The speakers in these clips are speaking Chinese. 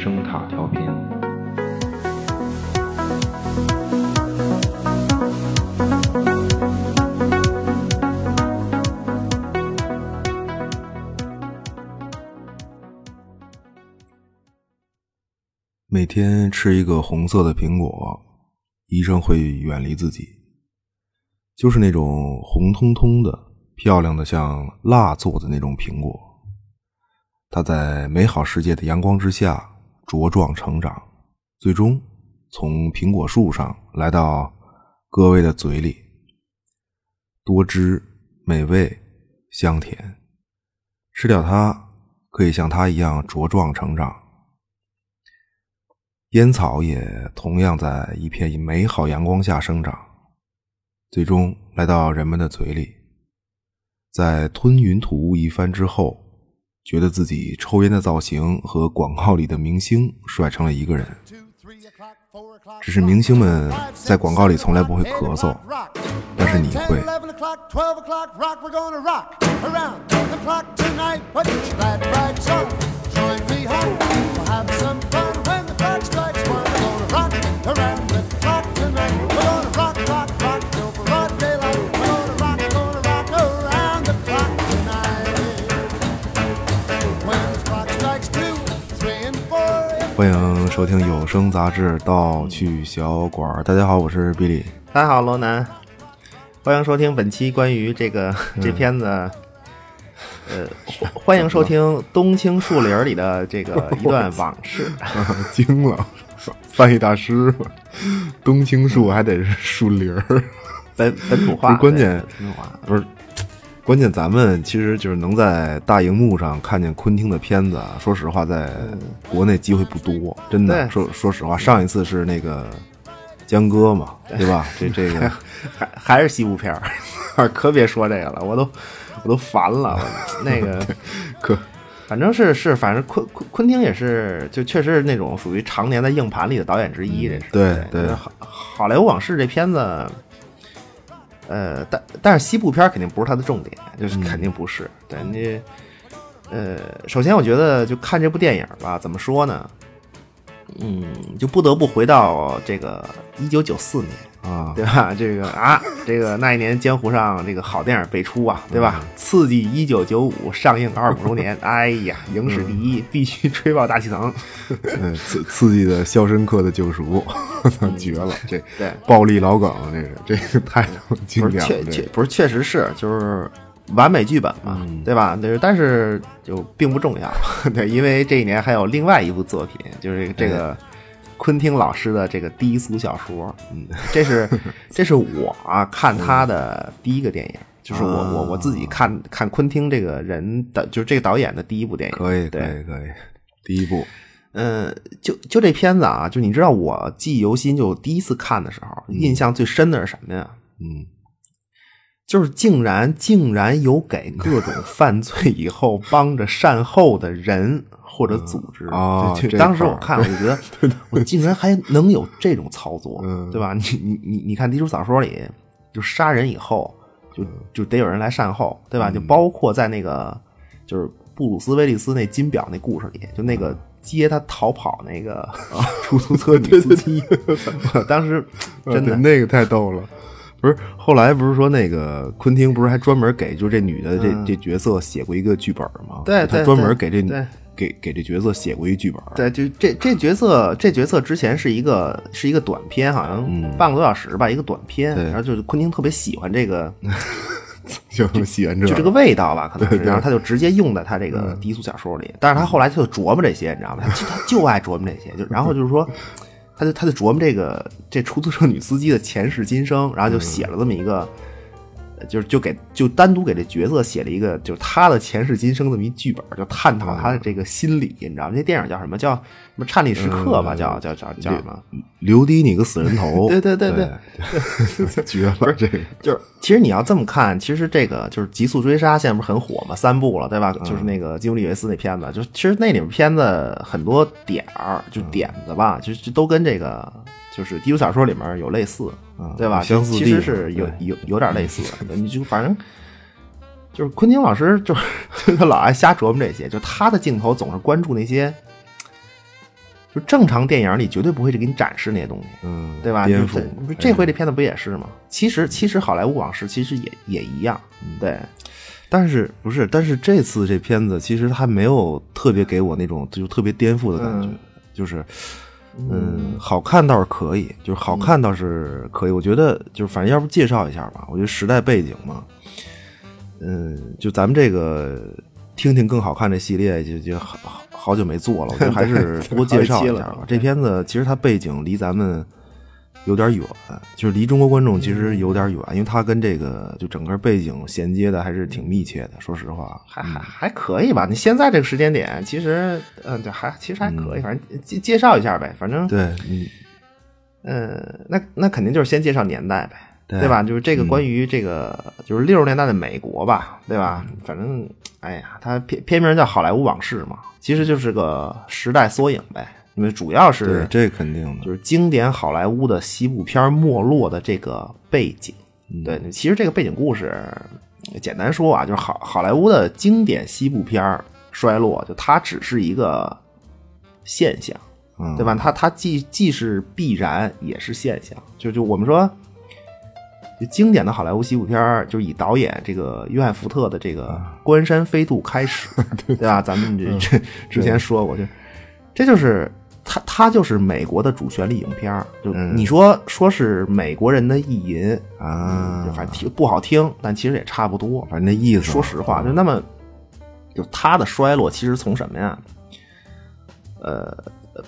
声塔调频。每天吃一个红色的苹果，医生会远离自己。就是那种红彤彤的、漂亮的像蜡做的那种苹果，它在美好世界的阳光之下茁壮成长，最终从苹果树上来到各位的嘴里，多汁、美味、香甜。吃掉它，可以像它一样茁壮成长。烟草也同样在一片美好阳光下生长，最终来到人们的嘴里。在吞云吐雾一番之后，觉得自己抽烟的造型和广告里的明星帅成了一个人。只是明星们在广告里从来不会咳嗽，但是你会。欢迎收听有声杂志《盗趣小馆》。大家好，我是比利。大家好，罗南。欢迎收听本期关于这个 这片子，呃，欢迎收听《冬青树林》里的这个一段往事。惊了，翻译大师，冬青树还得是树林儿，本本土化。关键不是。关键咱们其实就是能在大荧幕上看见昆汀的片子，说实话，在国内机会不多，真的。说说实话，上一次是那个江哥嘛，对吧？这这个 还还是西部片儿，可别说这个了，我都我都烦了。那个可反正是是，反正昆昆昆汀也是，就确实是那种属于常年在硬盘里的导演之一。这是对对，好好莱坞往事这片子。呃，但但是西部片肯定不是它的重点，就是肯定不是。对你，呃，首先我觉得就看这部电影吧，怎么说呢？嗯，就不得不回到这个一九九四年。啊，对吧？这个啊，这个那一年江湖上这个好电影辈出啊，对吧？刺激一九九五上映二十五周年，哎呀，影史第一，必须吹爆大气层。嗯，刺刺激的《肖申克的救赎》，绝了！这对暴力老梗，这是这个太经典了。确确不是，确实是就是完美剧本嘛，对吧？但是就并不重要，对，因为这一年还有另外一部作品，就是这个。昆汀老师的这个低俗小说，嗯，这是这是我啊看他的第一个电影，就是我我我自己看看昆汀这个人的，就是这个导演的第一部电影。可以，可以，可以，第一部。嗯，就就这片子啊，就你知道我记忆犹新，就第一次看的时候，印象最深的是什么呀？嗯，就是竟然竟然有给各种犯罪以后帮着善后的人。或者组织啊，当时我看我就觉得，我竟然还能有这种操作，对吧？你你你你看《低俗小说》里，就杀人以后，就就得有人来善后，对吧？就包括在那个就是布鲁斯威利斯那金表那故事里，就那个接他逃跑那个出租车女司机，当时真的那个太逗了。不是后来不是说那个昆汀不是还专门给就这女的这这角色写过一个剧本吗？对，他专门给这女。给给这角色写过一剧本，对，就这这角色，这角色之前是一个是一个短片，好像半个多小时吧，一个短片。然后就是昆汀特别喜欢这个，就喜欢这，就这个味道吧，可能是。然后他就直接用在他这个低俗小说里。但是他后来他就琢磨这些，你知道吗？他他就爱琢磨这些。就然后就是说，他就他就琢磨这个这出租车女司机的前世今生，然后就写了这么一个。就是就给就单独给这角色写了一个，就是他的前世今生这么一剧本，就探讨他的这个心理，你知道吗？这电影叫什么？叫什么？颤栗时刻吧？叫叫叫叫什么？留低你个死人头？对对对对，绝了！这个就是，其实你要这么看，其实这个就是《极速追杀》现在不是很火嘛？三部了，对吧？就是那个基努里维斯那片子，就其实那里面片子很多点儿，就点子吧，就就都跟这个。就是低俗小说里面有类似，对吧？相似其实是有有有点类似的。你就反正就是昆汀老师，就是他老爱瞎琢磨这些。就他的镜头总是关注那些，就正常电影里绝对不会去给你展示那些东西，嗯，对吧？颠覆这这回这片子不也是吗？其实其实好莱坞往事其实也也一样，对，但是不是？但是这次这片子其实它没有特别给我那种就特别颠覆的感觉，嗯就是嗯，好看倒是可以，就是好看倒是可以。我觉得就是反正要不介绍一下吧，我觉得时代背景嘛，嗯，就咱们这个听听更好看这系列就就好好好久没做了，我觉得还是多介绍一下吧。这片子其实它背景离咱们。有点远，就是离中国观众其实有点远，因为它跟这个就整个背景衔接的还是挺密切的。说实话，还还还可以吧？你现在这个时间点，其实嗯，对，还其实还可以，反正介介绍一下呗。反正对，嗯，呃，那那肯定就是先介绍年代呗，对对吧？就是这个关于这个就是六十年代的美国吧，对吧？嗯反正哎呀，它片片名叫《好莱坞往事》嘛，其实就是个时代缩影呗。因为主要对是这肯定的，就是经典好莱坞的西部片没落的这个背景。嗯对，其实这个背景故事简单说啊，就是好好莱坞的经典西部片衰落，就它只是一个现象，嗯，对吧？它它既既是必然，也是现象。就就我们说，就经典的好莱坞西部片儿，就是以导演这个约翰福特的这个《关山飞渡》开始，对吧？咱们这这之前说过，就这就是。它它就是美国的主旋律影片儿，就你说说是美国人的意淫啊就反正听不好听，但其实也差不多。反正那意思，说实话，就那么，就它的衰落其实从什么呀？呃，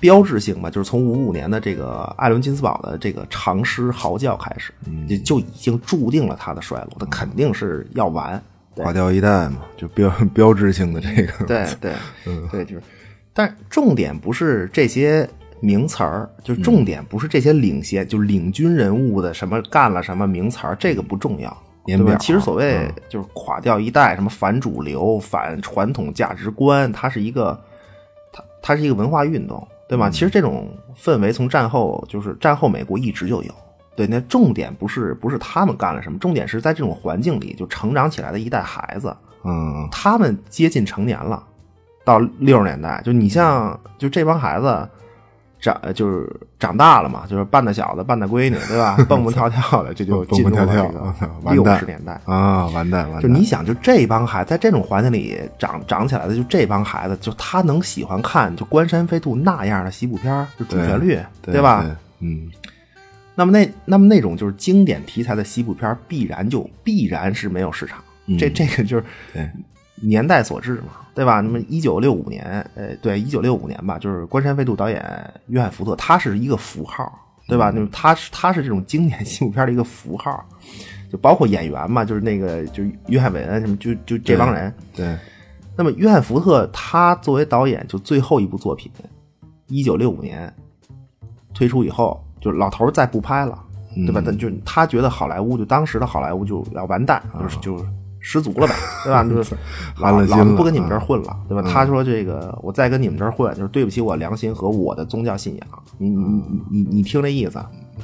标志性吧，就是从五五年的这个艾伦金斯堡的这个长诗嚎叫开始，就就已经注定了它的衰落，它肯定是要完。对垮掉一代嘛，就标 标志性的这个，对对 对，就是，但重点不是这些名词儿，就重点不是这些领先，就领军人物的什么干了什么名词儿，这个不重要。对吧其实所谓就是垮掉一代，什么反主流、反传统价值观，它是一个，它它是一个文化运动，对吧？其实这种氛围从战后就是战后美国一直就有。对，那重点不是不是他们干了什么，重点是在这种环境里就成长起来的一代孩子，嗯，他们接近成年了，到六十年代，就你像就这帮孩子长就是长大了嘛，就是半大小子半大闺女，对吧？蹦蹦跳跳的，这就进入了这蹦蹦跳跳个六十年代。啊，完蛋完蛋，就你想，就这帮孩子在这种环境里长长起来的，就这帮孩子，就他能喜欢看就《关山飞渡》那样的西部片儿，就主旋律，对吧？对嗯，那么那那么那种就是经典题材的西部片儿，必然就必然是没有市场。这这个就是对年代所致嘛，对吧？那么一九六五年，呃，对，一九六五年吧，就是《关山飞渡》导演约翰福特，他是一个符号，对吧？那么他是他是这种经典西部片的一个符号，就包括演员嘛，就是那个就约翰韦恩什么，就就这帮人。对，那么约翰福特他作为导演，就最后一部作品，一九六五年推出以后，就老头儿再不拍了，对吧？他就他觉得好莱坞就当时的好莱坞就要完蛋，就是就失足了呗，对吧？就是老了老子不跟你们这儿混了，对吧？他说这个我再跟你们这儿混，就是对不起我良心和我的宗教信仰。你你你你你听这意思，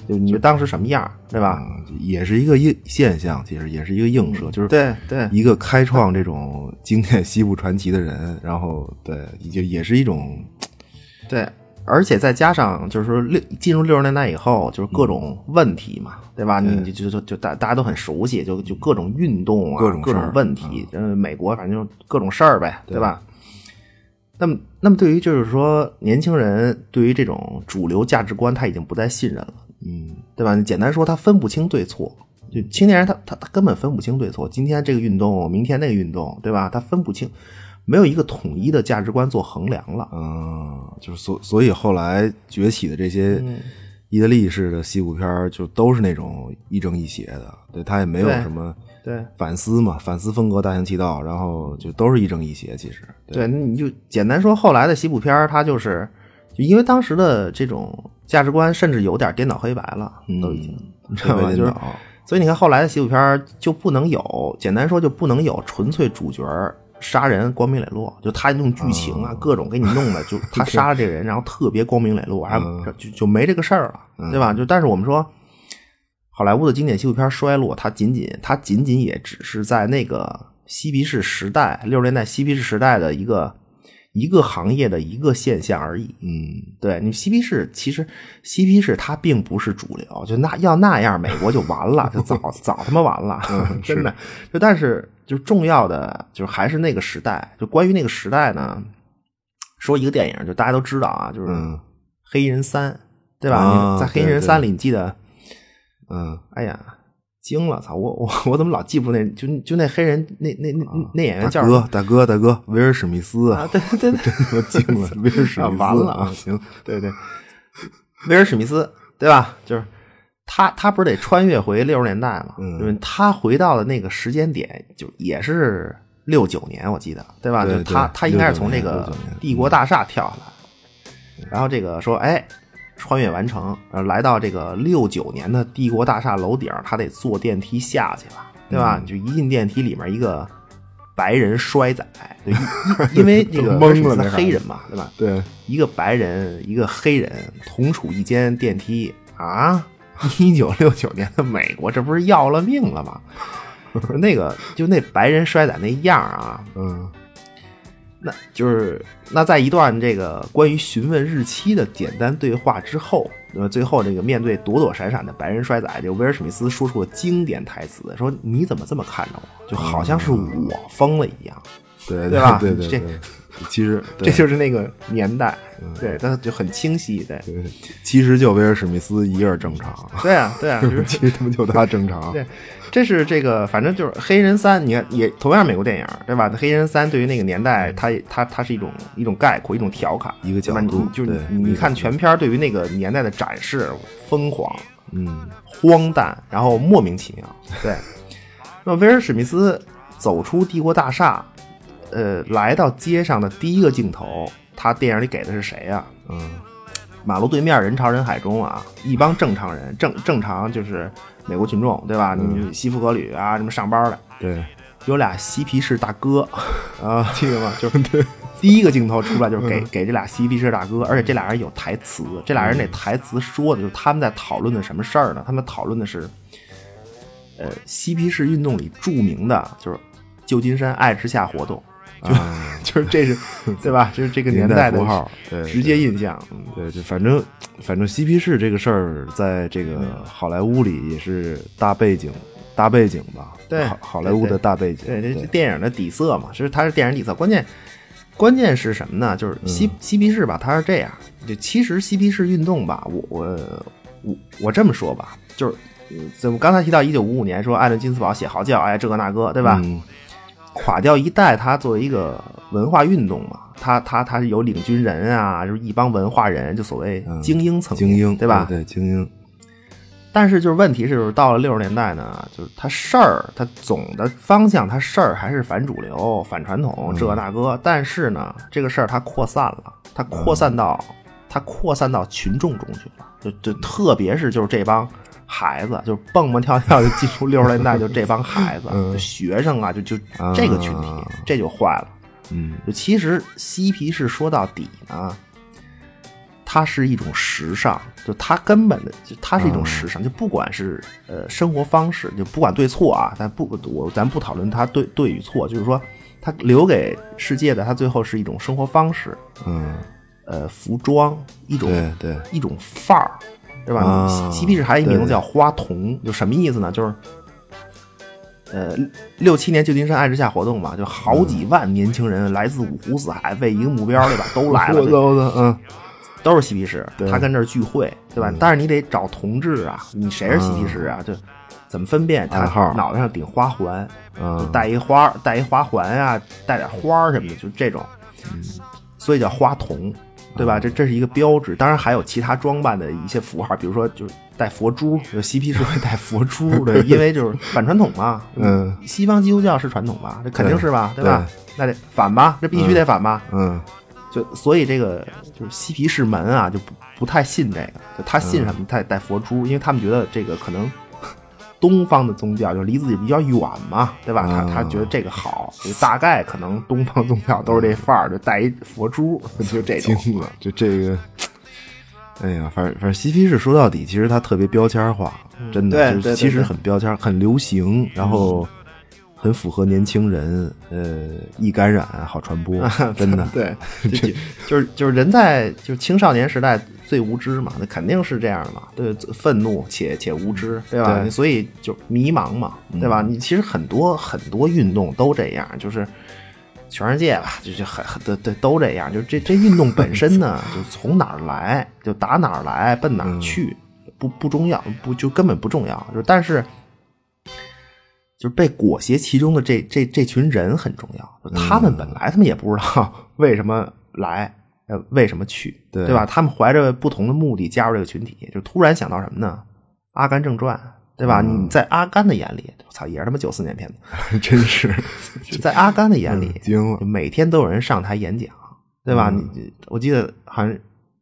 就你当时什么样，对吧？也是一个映现象，其实也是一个映射，就是对对一个开创这种经典西部传奇的人，然后对，就也是一种对，而且再加上就是说六进入六十年代以后，就是各种问题嘛，对吧？你就就就大大家都很熟悉，就就各种运动啊，各种各种问题，嗯，美国反正就各种事儿呗，对吧？那么，那么对于就是说年轻人对于这种主流价值观，他已经不再信任了，嗯，对吧？简单说，他分不清对错。就青年人他他他根本分不清对错，今天这个运动，明天那个运动，对吧？他分不清，没有一个统一的价值观做衡量了。嗯，就是所所以后来崛起的这些意大利式的西部片儿，就都是那种亦正亦邪的，对他也没有什么对反思嘛，反思风格大行其道，然后就都是亦正亦邪，其实对，那你就简单说，后来的西部片儿，它就是就因为当时的这种价值观，甚至有点颠倒黑白了，都已经，你知道吧？就是所以你看后来的西部片儿就不能有，简单说就不能有纯粹主角儿杀人光明磊落，就他弄剧情啊，各种给你弄的，就 他杀了这个人，然后特别光明磊落，还就就没这个事儿了，对吧？就但是我们说。好莱坞的经典西部片衰落，它仅仅它仅仅也只是在那个嬉皮士时代，六十年代嬉皮士时代的一个一个行业的一个现象而已。嗯，对你嬉皮士，其实嬉皮士它并不是主流，就那要那样，美国就完了，就早 早他妈完了，真的。就但是就重要的就是还是那个时代，就关于那个时代呢，说一个电影，就大家都知道啊，就是《黑衣人三》，对吧？啊在《黑衣人三》里，你记得？嗯，哎呀，惊了！操，我我我怎么老记不住那就就那黑人那那那那演员叫什么大哥，大哥，大哥，威尔史密斯啊？对对对，我惊了，威尔史密斯，完了啊！行，对对，威尔史密斯对吧？就是他，他不是得穿越回六十年代嘛？嗯他回到的那个时间点，就也是六九年，我记得对吧？对就他对他应该是从那个帝国大厦跳下来，然后这个说，哎，穿越完成，呃来到这个六九年的帝国大厦楼顶，他得坐电梯下去了，对吧？嗯就一进电梯，里面一个白人衰仔，对，因 因为这个懵了黑人嘛，对吧？对，一个白人，一个黑人同处一间电梯啊！一九六九年的美国，这不是要了命了吗？那个就那白人衰仔那样啊，嗯那就是那在一段这个关于询问日期的简单对话之后，那么，最后这个面对躲躲闪闪的白人衰仔，这个威尔史密斯说出了经典台词，说你怎么这么看着我，就好像是我疯了一样。对对吧？对对这对，其实这就是那个年代，嗯。对，他就很清晰，对，对，其实就威尔史密斯一个人正常，对啊，对啊，就是其实他们就他正常，对，这是这个，反正就是《黑人三》，你看也同样美国电影，对吧？《黑人三》对于那个年代，它它它是一种一种概括，一种调侃，一个角度就是你你看全片对于那个年代的展示，疯狂、嗯。荒诞，然后莫名其妙。对，那么威尔史密斯走出帝国大厦，呃，来到街上的第一个镜头，他电影里给的是谁呀、嗯。马路对面人潮人海中啊，一帮正常人，正正常就是美国群众，对吧？你西服革履啊，什么上班的，对，有俩嬉皮士大哥啊，记得吗？就 是第一个镜头出来就是给给这俩嬉皮士大哥，而且这俩人有台词，这俩人那台词说的就是他们在讨论的什么事儿呢？他们讨论的是，呃，嬉皮士运动里著名的就是旧金山爱之下活动，就、啊 就是这是对吧？就是这个年代的符号，对，直接印象。嗯对，就反正反正嬉皮士这个事儿，在这个好莱坞里也是大背景大背景吧，对好好莱坞的大背景，对，这这电影的底色嘛，其实它是电影底色。关键关键是什么呢？就是嬉嬉皮士吧，它是这样。就其实嬉皮士运动吧，我我我我这么说吧，就是呃怎么刚才提到一九五五年说艾伦金斯堡写嚎叫，哎这个那个，对吧？嗯垮掉一代，它作为一个文化运动嘛，它它它是有领军人啊，就是一帮文化人，就所谓嗯精英层面，精英对吧？对，精英，但是就是问题是，就是到了六十年代呢，就是它事儿，它总的方向，它事儿还是反主流、反传统，这那个。但是呢，这个事儿它扩散了，它扩散到、它扩散到群众中去了，就就特别是就是这帮孩子，就蹦蹦跳跳就进入六十年代，就这帮孩子，学生啊，就就啊这个群体，这就坏了。嗯。就其实嬉皮士说到底呢，它是一种时尚，就它根本的，就它是一种时尚，就不管是呃生活方式，就不管对错啊，咱不我咱不讨论它对对与错，就是说它留给世界的，它最后是一种生活方式，嗯，呃，服装一种对对，一种范儿，对吧？啊嬉嬉皮士还有一名字叫花童，就什么意思呢？就是，呃，六七年旧金山爱之夏活动嘛，就好几万年轻人来自五湖四海，为一个目标，对吧？都来了，都是嬉皮士，他跟这儿聚会，对吧？但是你得找同志啊，你谁是嬉皮士啊？就怎么分辨？他脑袋上顶花环，戴一花，戴一花环啊，戴点花什么的，就这种，所以叫花童，对吧？这这是一个标志。当然还有其他装扮的一些符号，比如说就是戴佛珠，就嬉皮士会戴佛珠 的，因为就是反传统嘛。嗯，西方基督教是传统吧？这肯定是吧？对对吧？那得反吧？这必须得反吧？嗯就所以这个就是嬉皮士们啊，就不不太信这个，就他信什么？他得戴佛珠，因为他们觉得这个可能东方的宗教就离自己比较远嘛，对吧？他啊他觉得这个好，就大概可能东方宗教都是这范儿，就带一佛珠，就这种。惊了，就这个。哎呀，反正反正嬉皮士说到底，其实它特别标签化，真的，对其实很标签，很流行，然后很符合年轻人，呃，易感染好传播，真的。对，就就是就是人在就是青少年时代最无知嘛，那肯定是这样的嘛，对，愤怒且且无知，对吧？对所以就迷茫嘛，对吧？你其实很多很多运动都这样，就是全世界吧，就就很很对对都这样，就这这运动本身呢，就从哪儿来就打哪儿来，奔哪儿去，不不重要，不就根本不重要，就是但是。就是被裹挟其中的这这这群人很重要，他们本来他们也不知道 为什么来，呃，为什么去，对对吧？他们怀着不同的目的加入这个群体，就突然想到什么呢？《阿甘正传》，对吧？你在阿甘的眼里，我操，也是他妈九四年片子，真是在阿甘的眼里，惊了。每天都有人上台演讲，对吧？你我记得好像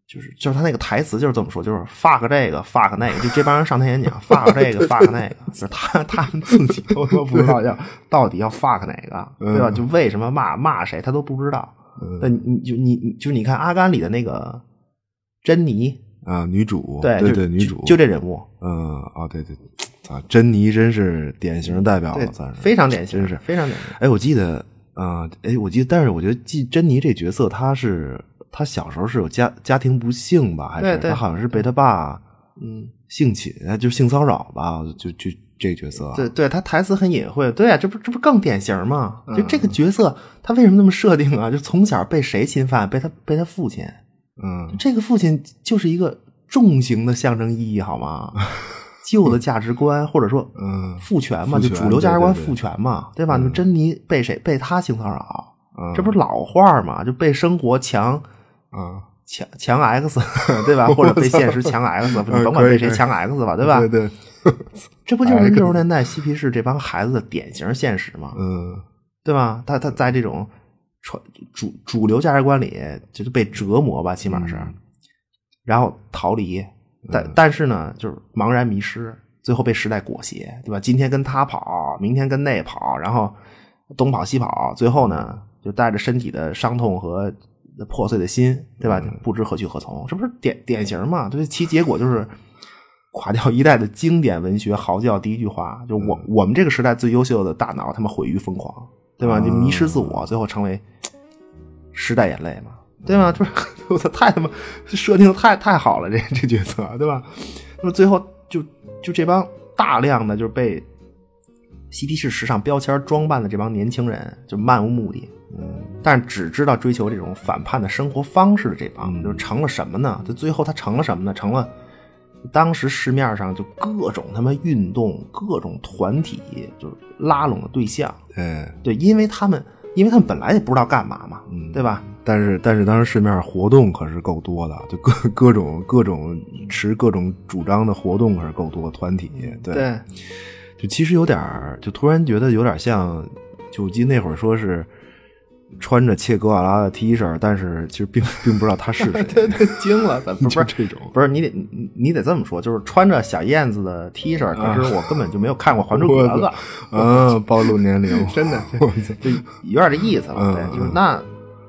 就是就是他那个台词就是这么说，就是 fuck 这个 fuck 那个，就这帮人上台演讲 fuck 这个 fuck 那个，就是他他们自己都说不知道要到底要 fuck 哪个，对吧？就为什么骂骂谁他都不知道。那你你就你你就你看阿甘里的那个珍妮，啊，女主，对对对，女主，就就这人物，嗯，哦，对对，啊，珍妮真是典型代表了，算是非常典型，真是非常典型。哎，我记得啊，哎，我记得，但是我觉得记珍妮这角色，她是她小时候是有家家庭不幸吧，还是对对她好像是被他爸嗯，性侵，就性骚扰吧，就就这个角色，对对，他台词很隐晦，对啊，这不这不更典型吗？就这嗯个角色，他为什么那么设定啊？就从小被谁侵犯？被他被他父亲。嗯，这个父亲就是一个重型的象征意义，好吗？旧的价值观，或者说，嗯父权嘛，权就主流价值观父权嘛，对吧？你珍妮被谁被他性骚扰？嗯这不是老话嘛？就被生活强啊，强强 X，对吧？或者被现实强 X，你甭管被谁强 X 吧，对吧？对对，这不就是六十年代嬉皮士这帮孩子的典型现实吗？嗯对吧？他他在这种传主主流价值观里，就是被折磨吧，起码是，然后逃离，但、但是呢，就是茫然迷失，最后被时代裹挟，对吧？今天跟他跑，明天跟那跑，然后东跑西跑，最后呢，就带着身体的伤痛和破碎的心，对吧？不知何去何从，这不是典典型嘛？这，其结果就是。垮掉一代的经典文学嚎叫第一句话，就我、我们这个时代最优秀的大脑，他们毁于疯狂，对吧？就迷失自我，最后成为时代眼泪嘛，对吧？就是 我操，太他妈设定的太太好了，这这角色，对吧？那么最后就就这帮大量的就是被嬉皮士时尚标签装扮的这帮年轻人，就漫无目的，嗯，但是只知道追求这种反叛的生活方式的这帮，就成了什么呢？就最后他成了什么呢？成了。当时市面上就各种他妈运动、各种团体，就是拉拢的对象。对，对，因为他们，因为他们本来也不知道干嘛嘛，对吧？但是但是当时市面上活动可是够多的，就各各种各种持各种主张的活动可是够多，团体对，对，就其实有点儿，就突然觉得有点像，就我记得那会儿说是穿着切格瓦拉的 T 恤，但是其实并并不知道他是谁，对对，惊了，咱 不是就这种不是你得你你得这么说，就是穿着小燕子的 T 恤，可是我根本就没有看过《还珠格格》嗯，暴露年龄，真的就有点这意思对，就是那，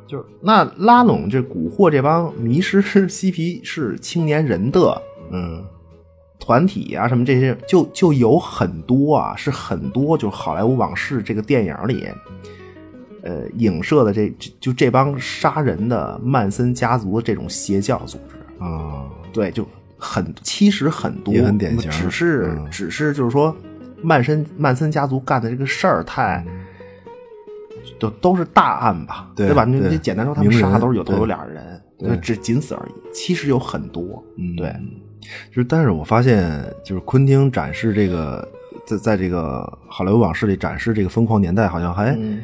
就是那拉拢这蛊惑这帮迷失嬉皮士青年人的嗯团体啊，什么这些，就就有很多啊，是很多，就《好莱坞往事》这个电影里，呃，影射的这这就这帮杀人的曼森家族的这种邪教组织，啊，对，就很其实很多，也很典型只是、嗯只是就是说，曼森曼森家族干的这个事儿太。都都是大案吧，对吧？你你简单说，他们杀的都是有头有脸的人，对只仅此而已。其实有很多，嗯对，就是，但是我发现，就是昆汀展示这个，在在这个好莱坞往事里展示这个疯狂年代，好像还、嗯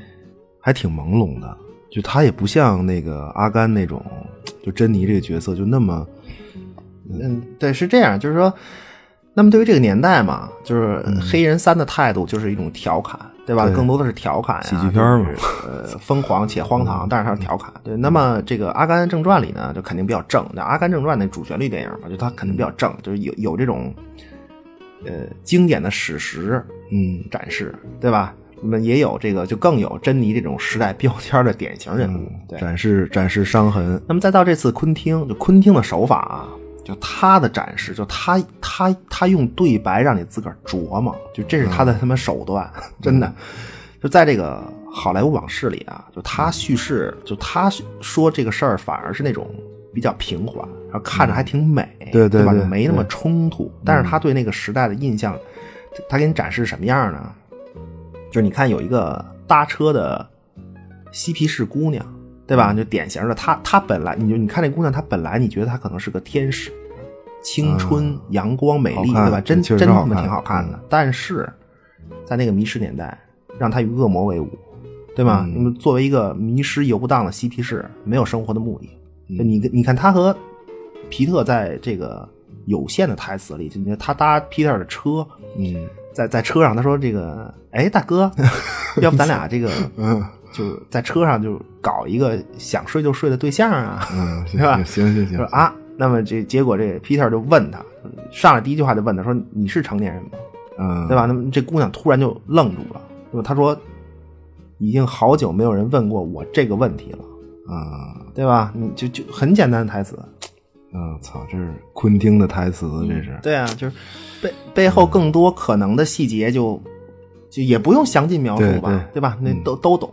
还挺朦胧的。就他也不像那个阿甘那种，就珍妮这个角色就那么，嗯，对，是这样，就是说，那么对于这个年代嘛，就是黑人三的态度就是一种调侃，对吧？对更多的是调侃呀，喜剧片嘛就是呃，疯狂且荒唐，但是它是调侃。对，那么这个《阿甘正传》里呢，就肯定比较正。那《阿甘正传》那主旋律电影嘛，就它肯定比较正，就是有有这种呃经典的史实嗯展示，对吧？那么也有这个，就更有珍妮这种时代标签的典型人物，对。展示展示伤痕，那么再到这次昆汀，就昆汀的手法啊，就他的展示，就他他他用对白让你自个儿琢磨，就这是他的他妈手段，真的。就在这个好莱坞往事里啊，就他叙事，就他说这个事儿反而是那种比较平缓，然后看着还挺美，吧？对对对没那么冲突。但是他对那个时代的印象，他给你展示什么样呢？就是你看有一个搭车的嬉皮士姑娘，对吧？就典型的她，她本来你就你看这姑娘，她本来你觉得她可能是个天使，青春、阳光、美丽，对吧？真真他妈挺好看的。但是在那个迷失年代，让她与恶魔为伍，对吧？嗯那么作为一个迷失游荡的嬉皮士，没有生活的目的，你你看他和皮特在这个有限的台词里，就你看他搭皮特的车，嗯在在车上，他说：“这个，哎，大哥，要不咱俩这个，嗯就在车上就搞一个想睡就睡的对象啊，嗯，是吧行行行行，说啊，那么这结果这 Peter 就问他，上来第一句话就问他说：你是成年人吗？嗯，对吧？那么这姑娘突然就愣住了，对吧？她说：已经好久没有人问过我这个问题了，啊，对吧？你就就很简单的台词，嗯，操，这是昆汀的台词，这是，对啊，就是背背后更多可能的细节就就也不用详尽描述吧，对对吧？那都都懂，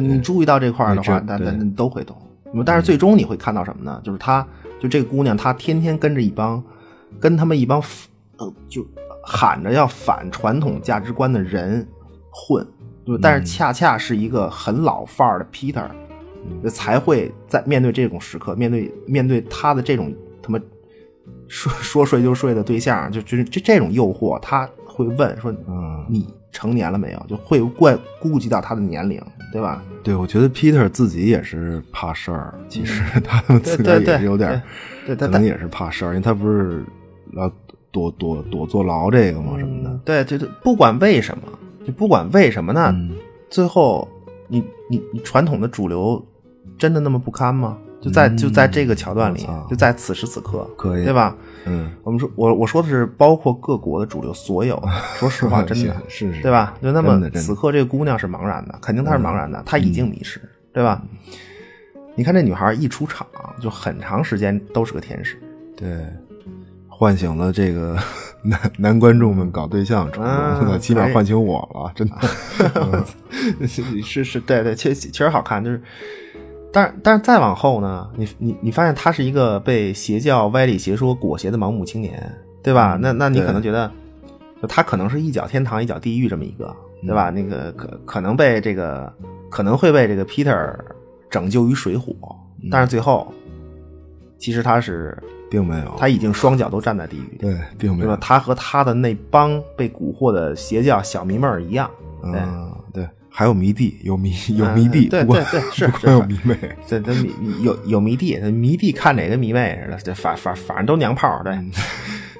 对你注意到这块儿的话，对对那那都会懂。那么但是最终你会看到什么呢？就是她，就这个姑娘，她天天跟着一帮跟他们一帮呃，就喊着要反传统价值观的人混，对？但是恰恰是一个很老范儿的 Peter，嗯才会在面对这种时刻，面对面对他的这种他妈说说睡就睡的对象，就就是这这种诱惑，他会问说：“嗯，你成年了没有？”就会怪顾及到他的年龄，对吧？对，我觉得 Peter 自己也是怕事儿，其实 他们自个儿对对也是有点可能也是怕事儿，因为他不是要躲躲躲坐牢这个嘛什么的，对对对，不管为什么，就不管为什么呢，嗯最后你你你传统的主流真的那么不堪吗？就在嗯就在这个桥段里，就在此时此刻，可以对吧？嗯，我们说，我我说的是包括各国的主流，所有，说实话，真的是是，对吧？就那么此刻这个姑娘是茫然的，肯定她是茫然的，她已经迷失，对吧？你看这女孩一出场，就很长时间都是个天使，对，唤醒了这个 男男观众们搞对象的冲啊动，起码唤醒我了，真的。是是，对对，确确实好看，就是。但是但是再往后呢，你你你发现他是一个被邪教歪理邪说裹挟的盲目青年，对吧？那那你可能觉得，他可能是一脚天堂一脚地狱这么一个，对吧？那个可可能被这个可能会被这个 Peter 拯救于水火，但是最后其实他是并没有，他已经双脚都站在地狱里，对，并没有？，他和他的那帮被蛊惑的邪教小迷妹儿一样，对。嗯，对，还有迷弟，有迷有迷弟，嗯对对对是 不光有迷妹，这这迷有有迷弟，迷弟看哪个迷妹似的，这反反反正都娘炮，对。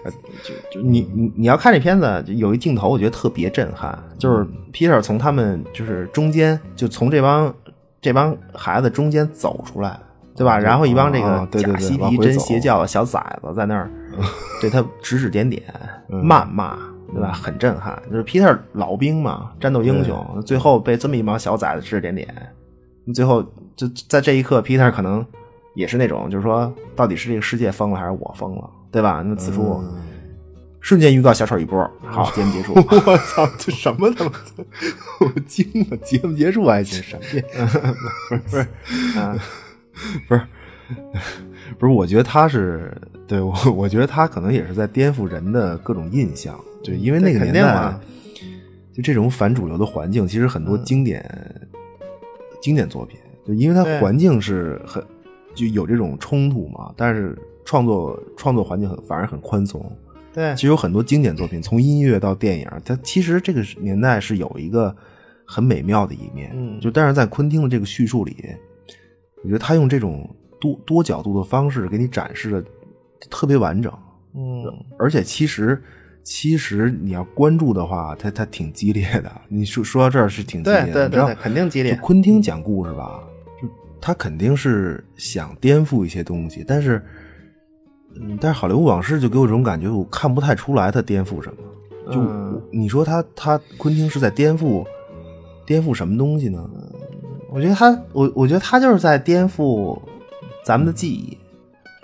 呃就就 你你你要看这片子，就有一镜头，我觉得特别震撼，就是 Peter 从他们就是中间，就从这帮这帮孩子中间走出来，对吧？然后一帮这个假嬉对往回走皮真邪教的小崽子在那儿 对他指指点点、嗯谩骂，对吧？很震撼。就是 Peter 老兵嘛，战斗英雄，最后被这么一帮小崽子指指点点，最后就在这一刻，Peter 可能也是那种，就是说，到底是这个世界疯了还是我疯了，对吧？那此处、嗯瞬间预告小丑一波，好，节目结束。我操，这什么他妈！我惊了，节目结束还行，什么呀？不 是不是，啊，不是，不是，我觉得他是对我，我觉得他可能也是在颠覆人的各种印象，就因为那个年代就这种反主流的环境，其实很多经典、经典作品，就因为它环境是很就有这种冲突嘛，但是创作创作环境很反而很宽松。对其实有很多经典作品，从音乐到电影，它其实这个年代是有一个很美妙的一面。嗯就但是在昆汀的这个叙述里，我觉得他用这种多多角度的方式给你展示的特别完整，嗯，而且其实其实你要关注的话，它它挺激烈的。你说说到这儿是挺激烈的，对对对对，肯定激烈。昆汀讲故事吧，就他肯定是想颠覆一些东西，但是，嗯，但是《好莱坞往事》就给我这种感觉，我看不太出来他颠覆什么。就、嗯你说他他昆汀是在颠覆颠覆什么东西呢？我觉得他，我我觉得他就是在颠覆咱们的记忆，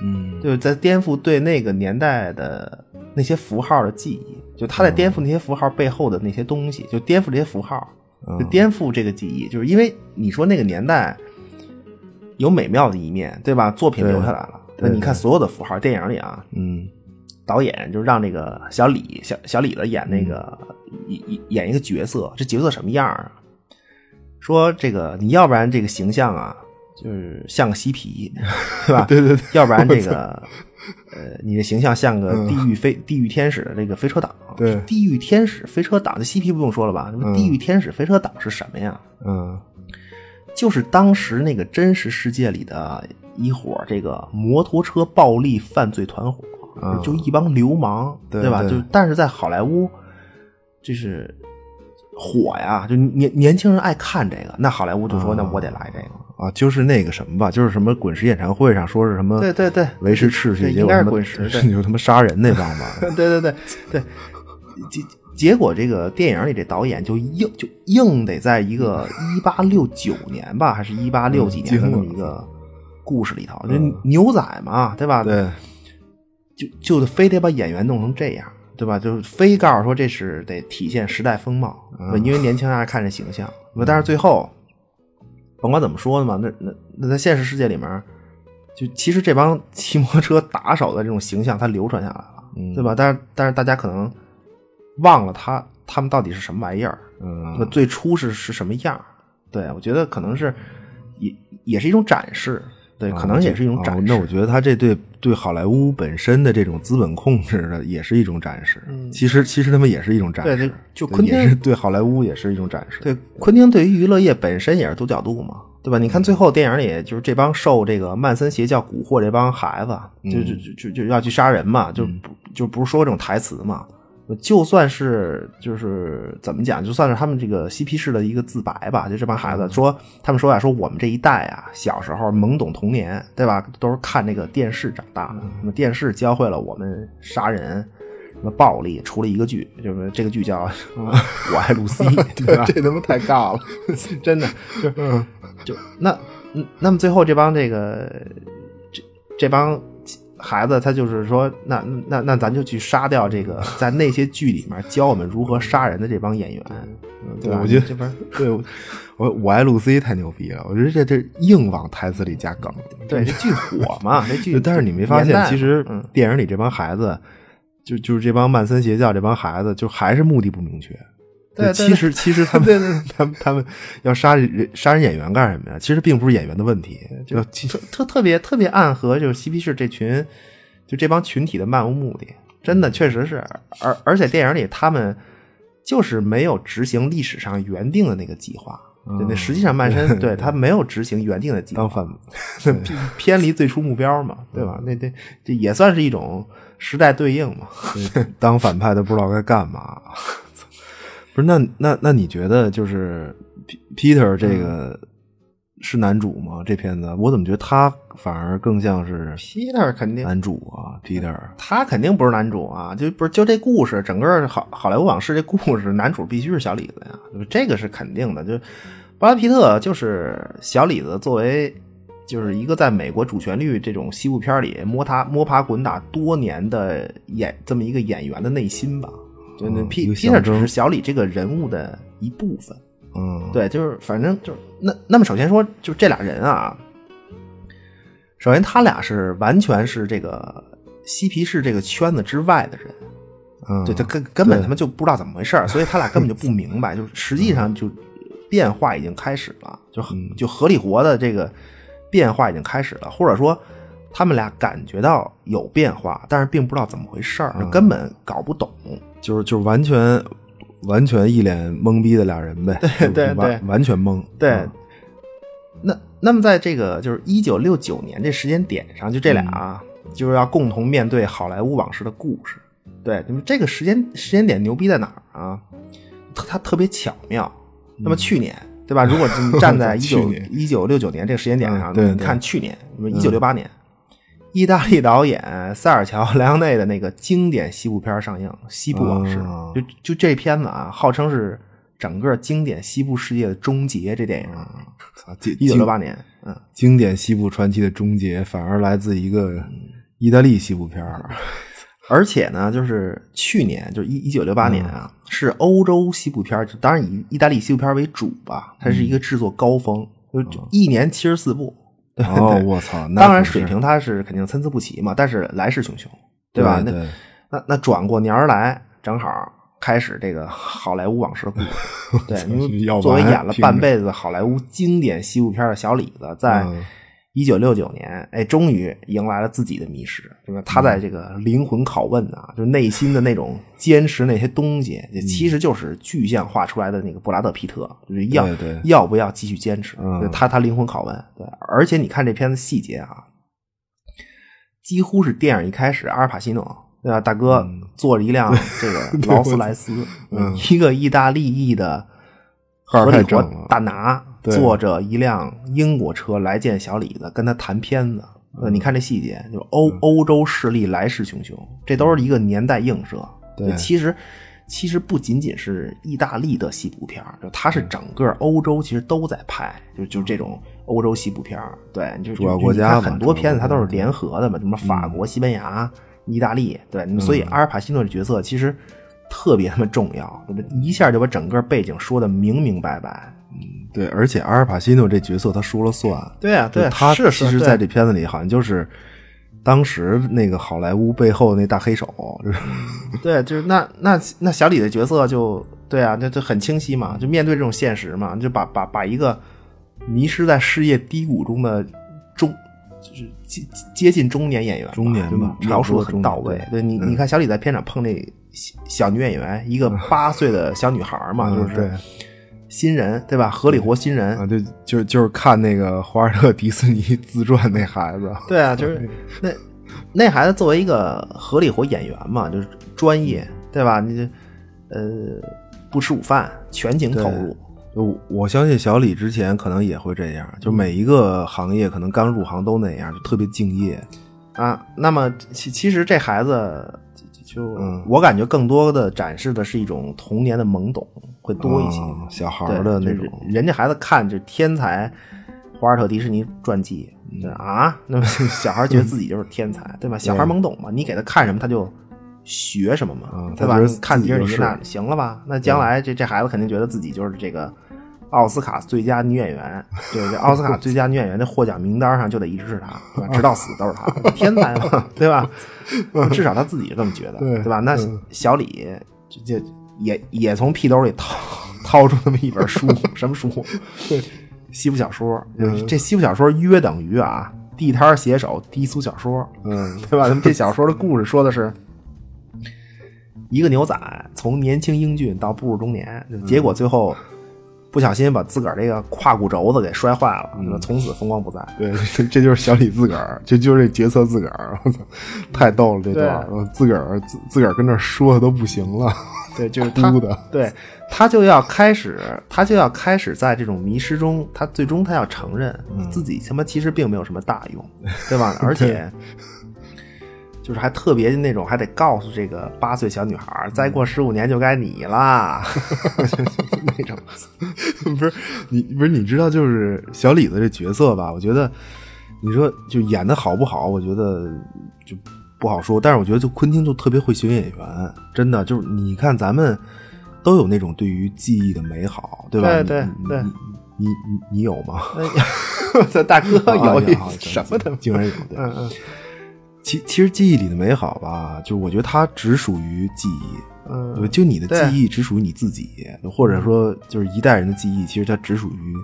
嗯，就是在颠覆对那个年代的那些符号的记忆，就他在颠覆那些符号背后的那些东西，就颠覆这些符号。就颠覆这个记忆，就是因为你说那个年代有美妙的一面，对吧？作品留下来了，那你看所有的符号，电影里啊，嗯。导演就让那个小李小小李子演那个演一个角色，这角色什么样啊？说这个你要不然这个形象啊，就是像个嬉皮，对吧？对对对要不然这个呃，你的形象像个地狱飞、地狱天使的这个飞车党。对地狱天使飞车党，这嬉皮不用说了吧？什么地狱天使飞车党是什么呀？嗯就是当时那个真实世界里的一伙这个摩托车暴力犯罪团伙，嗯就一帮流氓，吧？对对就但是在好莱坞，就是火呀，就年年轻人爱看这个，那好莱坞就说，那我得来这个。啊，就是那个什么吧，就是什么滚石演唱会上说是什么对对对维持秩序，应该是结果他妈滚石对 就他妈杀人那帮吧。对对对对，结结果这个电影里这导演就硬就硬得在一个一八六九年吧，还是一八六几年的么一个故事里头，就牛仔嘛，对吧？对，就就非得把演员弄成这样，对吧？就是非告诉说这是得体现时代风貌，因为年轻人爱看这形象。但是最后，甭管怎么说的嘛，那那那在现实世界里面，就其实这帮 骑摩托车打手的这种形象，它流传下来了，嗯对吧？但是但是大家可能忘了他他们到底是什么玩意儿，最初是是什么样？对我觉得可能是也也是一种展示，对，可能也是一种展示。啊那我觉得他这对对好莱坞本身的这种资本控制的也是一种展示。其实其实他们也是一种展示，嗯对对就昆汀也是对好莱坞也是一种展示。对，昆汀对于娱乐业本身也是多角度嘛，对吧？你看最后电影里，就是这帮受这个曼森邪教蛊惑这帮孩子，就就就就就要去杀人嘛，就不就不是说这种台词嘛。就算是就是怎么讲，就算是他们这个嬉皮士的一个自白吧，就这帮孩子说，他们说呀，说我们这一代啊，小时候懵懂童年，对吧？都是看那个电视长大的，那么电视教会了我们杀人。什么暴力？除了一个剧，就是这个剧叫《我爱露西 》，对吧？这他妈太尬了。真的，就就那嗯那么最后这帮这个这这帮孩子，他就是说，那那那咱就去杀掉这个在那些剧里面教我们如何杀人的这帮演员，嗯对吧？我觉得这边对我我我爱露西太牛逼了，我觉得这这硬往台词里加梗。对这剧火嘛，这剧，但是你没发现，其实嗯电影里这帮孩子，就就是这帮曼森邪教这帮孩子，就还是目的不明确。对对其实其实他们 他们他们要杀人杀人演员干什么呀？其实并不是演员的问题，就特特别特别暗合，就是嬉皮士这群，就这帮群体的漫无目的，真的确实是，而而且电影里他们就是没有执行历史上原定的那个计划，对那，实际上曼森 对他没有执行原定的计划，当反偏偏离最初目标嘛，对吧？那这这也算是一种时代对应嘛，当反派的不知道该干嘛。不是，那那那你觉得就是 Peter 这个是男主吗？这片子我怎么觉得他反而更像是 Peter 肯定男主啊？Peter 他肯定不是男主啊，就不是就这故事，整个好好莱坞往事这故事，男主必须是小李子呀，就这个是肯定的。就布拉皮特就是小李子作为就是一个在美国主旋律这种西部片里摸他摸爬滚打多年的演这么一个演员的内心吧。就那嗯 P 一个 Peter 只是小李这个人物的一部分。嗯，对，就是反正就是那那么首先说，就这俩人啊，首先他俩是完全是这个嬉皮士这个圈子之外的人，嗯，对他根根本他妈就不知道怎么回事儿，所以他俩根本就不 明白，就是实际上就变化已经开始了，就嗯就合理活的这个变化已经开始了，或者说他们俩感觉到有变化，但是并不知道怎么回事儿，根本搞不懂。就是就是完全完全一脸懵逼的俩人呗，对对完完全懵，对，嗯那那么在这个就是一九六九年这时间点上，就这俩、啊就是要共同面对好莱坞往事的故事。对，那么这个时间时间点牛逼在哪儿啊？它它特别巧妙。那么去年。对吧？如果你站在 一九一九六九年这个时间点上，你嗯对对看去年，一九六八年，意大利导演塞尔乔·莱昂内的那个经典西部片上映《西部往事》哦就就这片子啊，号称是整个经典西部世界的终结。这电影，一九六八年，嗯，经典西部传奇的终结，反而来自一个意大利西部片儿。而且呢，就是去年，就是一一九六八年啊，是欧洲西部片儿，就当然以意大利西部片为主吧，它是一个制作高峰，就就一年七十四部。对哦，我操！那当然水平它是肯定参差不齐嘛，但是来势汹汹，对吧？对那那那转过年儿来，正好开始这个好莱坞往事故事。对，因为作为演了半辈子好莱坞经典西部片的小李子，在嗯一九六九年，哎，终于迎来了自己的迷失，对吧？他在嗯这个灵魂拷问啊，就内心的那种坚持那些东西，嗯其实就是具象化出来的那个布拉德皮特，就是要要不要继续坚持？嗯他他灵魂拷问，对，而且你看这片子细节啊，几乎是电影一开始，阿尔帕西诺对吧？大哥坐着一辆这个劳斯莱斯，嗯一个意大利裔的号儿合理活太正了大拿对坐着一辆英国车来见小李子，跟他谈片子。呃，你看这细节，就欧、欧洲势力来势汹汹，这都是一个年代映射。对其实其实不仅仅是意大利的西部片儿，就它是整个欧洲其实都在拍，就就这种欧洲西部片儿。对，就主要国家嘛很多片子它都是联合的嘛，什么法国、西班牙、意大利，对，所以阿尔帕西诺的角色其实特别他妈重要，对吧？一下就把整个背景说的明明白白。对，而且阿尔帕西诺这角色他说了算。对啊，对他是其实在这片子里好像就是当时那个好莱坞背后那大黑手，对，就是那那那小李的角色就对啊，那就很清晰嘛，就面对这种现实嘛，就把把把一个迷失在事业低谷中的中，就是接接近中年演员，中年吧描述的很到位。对你，你看小李在片场碰那小小女演员，一个八岁的小女孩嘛，嗯就是对新人对吧？合理活新人，啊，就就就是看那个华尔特迪斯尼自传那孩子，对啊，就是那那孩子作为一个合理活演员嘛，就是专业，对吧？你这呃不吃午饭，全情投入。就我相信小李之前可能也会这样，就每一个行业可能刚入行都那样，就特别敬业。啊，那么其其实这孩子就我感觉更多的展示的是一种童年的懵懂会多一些，嗯小孩的那就是种，人家孩子看这天才华尔特迪士尼传记，嗯啊，那么 小孩觉得自己就是天才，对吧？小孩懵懂嘛，你给他看什么他就学什么嘛，对吧？看迪士尼那行了吧？那将来这这孩子肯定觉得自己就是这个。奥斯卡最佳女演员，对这奥斯卡最佳女演员的获奖名单上就得一直是她，对吧？直到死都是她，天才嘛，对吧？至少他自己是这么觉得，对对吧？那嗯小李就就也也从屁兜里掏掏出那么一本书，什么书？西部小说。嗯这西部小说约等于啊，地摊写手低俗小说，嗯，对吧？那么这小说的故事说的是。一个牛仔从年轻英俊到步入中年，结果最后不小心把自个儿这个胯骨轴子给摔坏了，从此风光不再。对，这 这就是小李自个儿，这就是这角色自个儿，我操，太逗了这段自个儿自自个儿跟那儿说的都不行了，对，就是他哭的，对他就要开始，他就要开始在这种迷失中，他最终他要承认嗯。自己他妈其实并没有什么大用，对吧？而且就是还特别那种，还得告诉这个八岁小女孩，再过十五年就该你啦，那种。不是你不是你知道就是小李子这角色吧？我觉得你说就演的好不好，我觉得就不好说。但是我觉得就昆汀就特别会选演员，真的就是你看咱们都有那种对于记忆的美好，对吧？对对你对你你有吗？我操，大哥有什么的？竟然有对。嗯嗯其其实记忆里的美好吧，就是我觉得它只属于记忆，嗯对？就你的记忆只属于你自己，或者说就是一代人的记忆，其实它只属于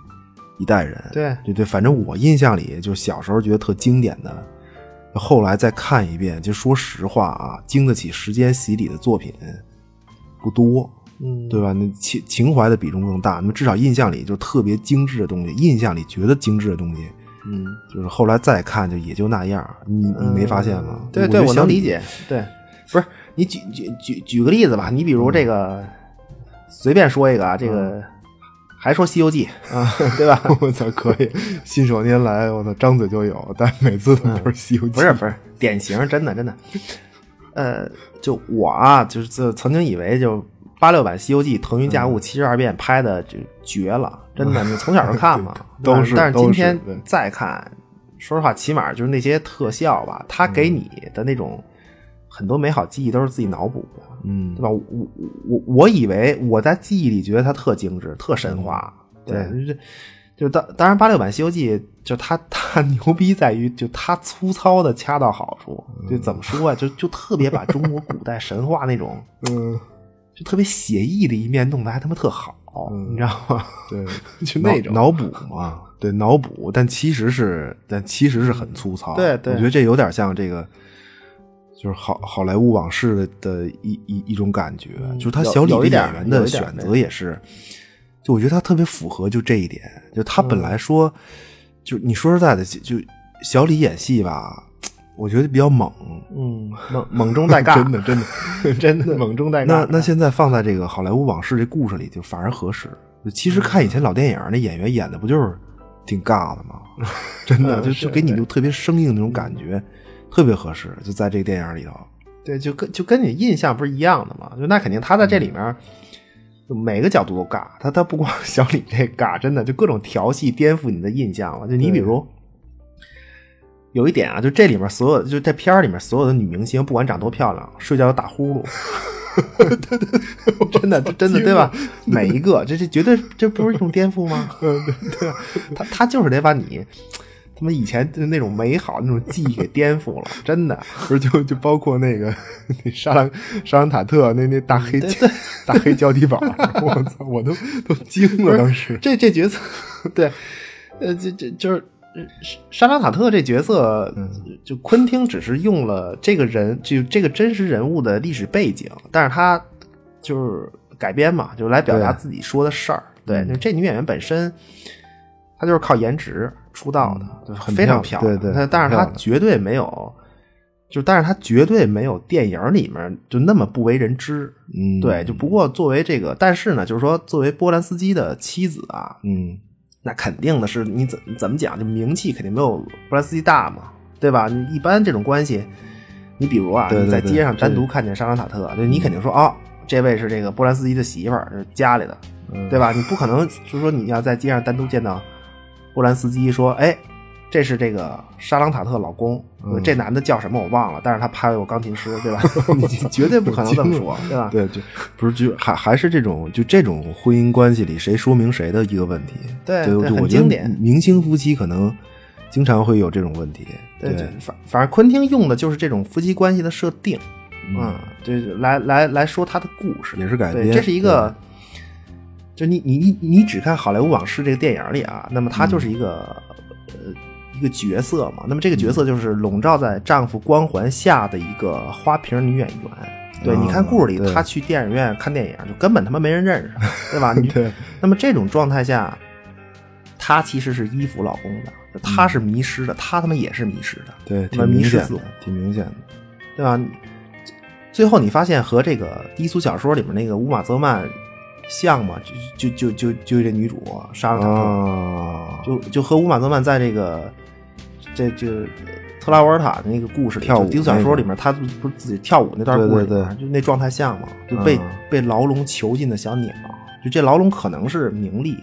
一代人。对对对，反正我印象里，就是小时候觉得特经典的，后来再看一遍，就说实话啊，经得起时间洗礼的作品不多，嗯，对吧？那情情怀的比重更大。那么至少印象里就特别精致的东西，印象里觉得精致的东西，嗯，就是后来再看就也就那样。你你没发现吗？对对，我能理解。对，不是你举举举举个例子吧，你比如这个，随便说一个啊，这个还说《西游记》啊，对吧？我操，可以！信手拈来，我操，张嘴就有，但每次都都是《西游记》不是不是，典型，真的真的。呃，就我啊，就是曾经以为就八六版《西游记》腾云驾雾七十二变拍的就绝了，真的，你从小就看嘛，都是但是今天再看，说实话，起码就是那些特效吧，它给你的那种很多美好记忆都是自己脑补的，嗯对吧？我我我我以为我在记忆里觉得它特精致、特神话，对，就是就当当然八六版《西游记》就它它 牛逼在于就它粗糙的恰到好处，就怎么说啊？就就特别把中国古代神话那种 嗯，就特别写意的一面弄得还他妈特好，你知道吗？对，就那种脑脑补嘛，对，脑补，但其实是但其实是很粗糙，对对我觉得这有点像这个。就是好好莱坞往事的一一一种感觉，就是他小李的演员的选择也是，就我觉得他特别符合就这一点，就他本来说，就你说实在的，就就小李演戏吧，我觉得比较猛，嗯，猛猛中带尬，真的真的 真的 猛中带尬。那那现在放在这个好莱坞往事这故事里，就反而合适。就其实看以前老电影，那演员演的不就是挺尬的吗？真的，嗯就是就给你就特别生硬那种感觉，特别合适。就在这个电影里头，对，就跟就跟你印象不是一样的嘛？就那肯定他在这里面，就每个角度都尬。他他不光小李这尬，真的就各种调戏颠覆你的印象了。就你比如有一点啊，就这里面所有就在片儿里面所有的女明星，不管长多漂亮，睡觉都打呼噜。对对，真的真的对吧？每一个，这这绝对这不是一种颠覆吗？嗯，对对，他他就是得把你他妈以前的那种美好那种记忆给颠覆了，真的。不是就就包括那个 那沙朗沙朗塔特那那大黑大黑胶底板，我操，我都都惊了，当时这这角色，对，呃，这这就是呃沙朗塔特这角色，就昆汀只是用了这个人，就这个真实人物的历史背景，但是他就是改编嘛，就是来表达自己说的事儿。对，那这女演员本身，她就是靠颜值出道的，就是很非常漂漂亮。对对但是她绝对没有，就但是她绝对没有电影里面就那么不为人知。嗯，对，就不过作为这个，但是呢，就是说作为波兰斯基的妻子啊，嗯那肯定的是你怎怎么讲，就名气肯定没有波兰斯基大嘛，对吧？你一般这种关系，你比如啊，对对对你在街上单独看见沙朗塔特，就你肯定说哦，这位是这个波兰斯基的媳妇儿，是家里的，嗯对吧？你不可能就是说你要在街上单独见到波兰斯基说，哎，这是这个沙朗塔特老公，嗯这男的叫什么我忘了，但是他拍过钢琴师，对吧？你绝对不可能这么说，对吧？对，就不是就还还是这种就这种婚姻关系里谁说明谁的一个问题。对对很经典明星夫妻可能经常会有这种问题。对对，反反正昆汀用的就是这种夫妻关系的设定，嗯，就是来来来说他的故事，也是改编这是一个，就你你你你只看《好莱坞往事》这个电影里啊，那么它就是一个、呃一个角色嘛，那么这个角色就是笼罩在丈夫光环下的一个花瓶女演员。对，啊你看故事里，她去电影院看电影，就根本他妈没人认识，对吧？你对，那么这种状态下，她其实是依附老公的，她是迷失的，她他妈也是迷失的，对，挺明迷失自我显的，挺明显的。对吧？最后你发现和这个低俗小说里面那个乌玛泽曼像吗？就就就就就这女主莎拉塔特，啊，就就和乌玛泽曼在这个这这特拉沃尔塔的那个故事里跳舞小说里面，他不不是自己跳舞那段故事对对对，就那状态像嘛？就被、嗯被牢笼囚禁的小鸟，就这牢笼可能是名利，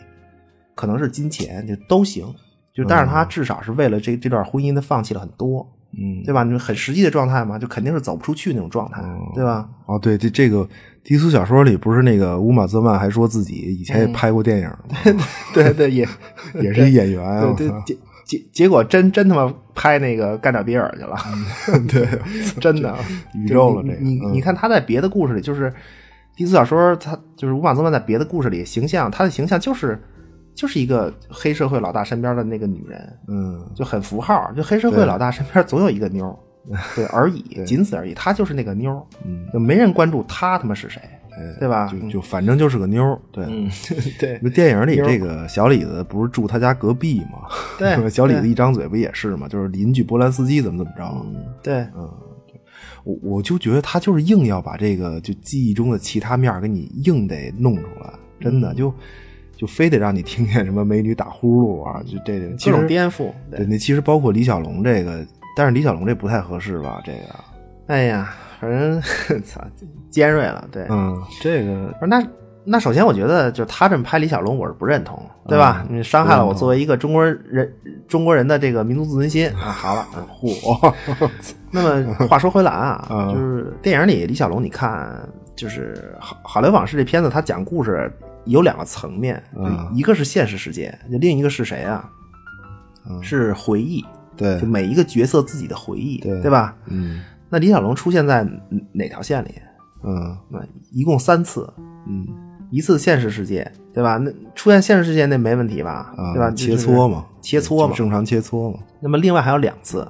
可能是金钱，就都行。就但是他至少是为了这这段婚姻，他放弃了很多。嗯，对吧？你很实际的状态嘛，就肯定是走不出去那种状态，对吧？哦，对，这这个低俗小说里不是那个乌玛泽曼还说自己以前也拍过电影吗，对对，也 也是一演员啊，对对结结结果真真他妈拍那个干掉比尔去了，对，真的宇宙了这个你你看他在别的故事里，就是第四小说，他就是乌玛泽曼在别的故事里形象，他的形象就是就是一个黑社会老大身边的那个女人，嗯，就很符号，就黑社会老大身边总有一个妞儿，对而已，仅此而已，他就是那个妞，嗯，就没人关注他他妈是谁，对吧？就就反正就是个妞儿，对。嗯，对那电影里这个小李子不是住他家隔壁吗？对 小李子一张嘴不也是吗？就是邻居波兰斯基怎么怎么着。对，嗯我我就觉得他就是硬要把这个就记忆中的其他面儿给你硬得弄出来，真嗯的就就非得让你听见什么美女打呼噜啊，就这个其各种颠覆，对，那其实包括李小龙这个，但是李小龙这不太合适吧？这个，哎呀，反正 操，尖锐了，对，嗯，这个那那首先我觉得就他这么拍李小龙，我是不认同，对吧？你伤害了我作为一个中国人中国人的这个民族自尊心啊！好了，嚯，那么话说回来啊，嗯就是电影里李小龙，你看，就是《好好莱坞往事》这片子，他讲故事有两个层面，嗯一个是现实世界，就另一个是谁啊？嗯是回忆，对就，每一个角色自己的回忆，对吧？嗯那李小龙出现在哪条线里？嗯那一共三次，嗯一次现实世界，对吧？那出现现实世界那没问题吧？啊，对吧？切磋嘛，切磋嘛。正常切磋嘛。那么另外还有两次，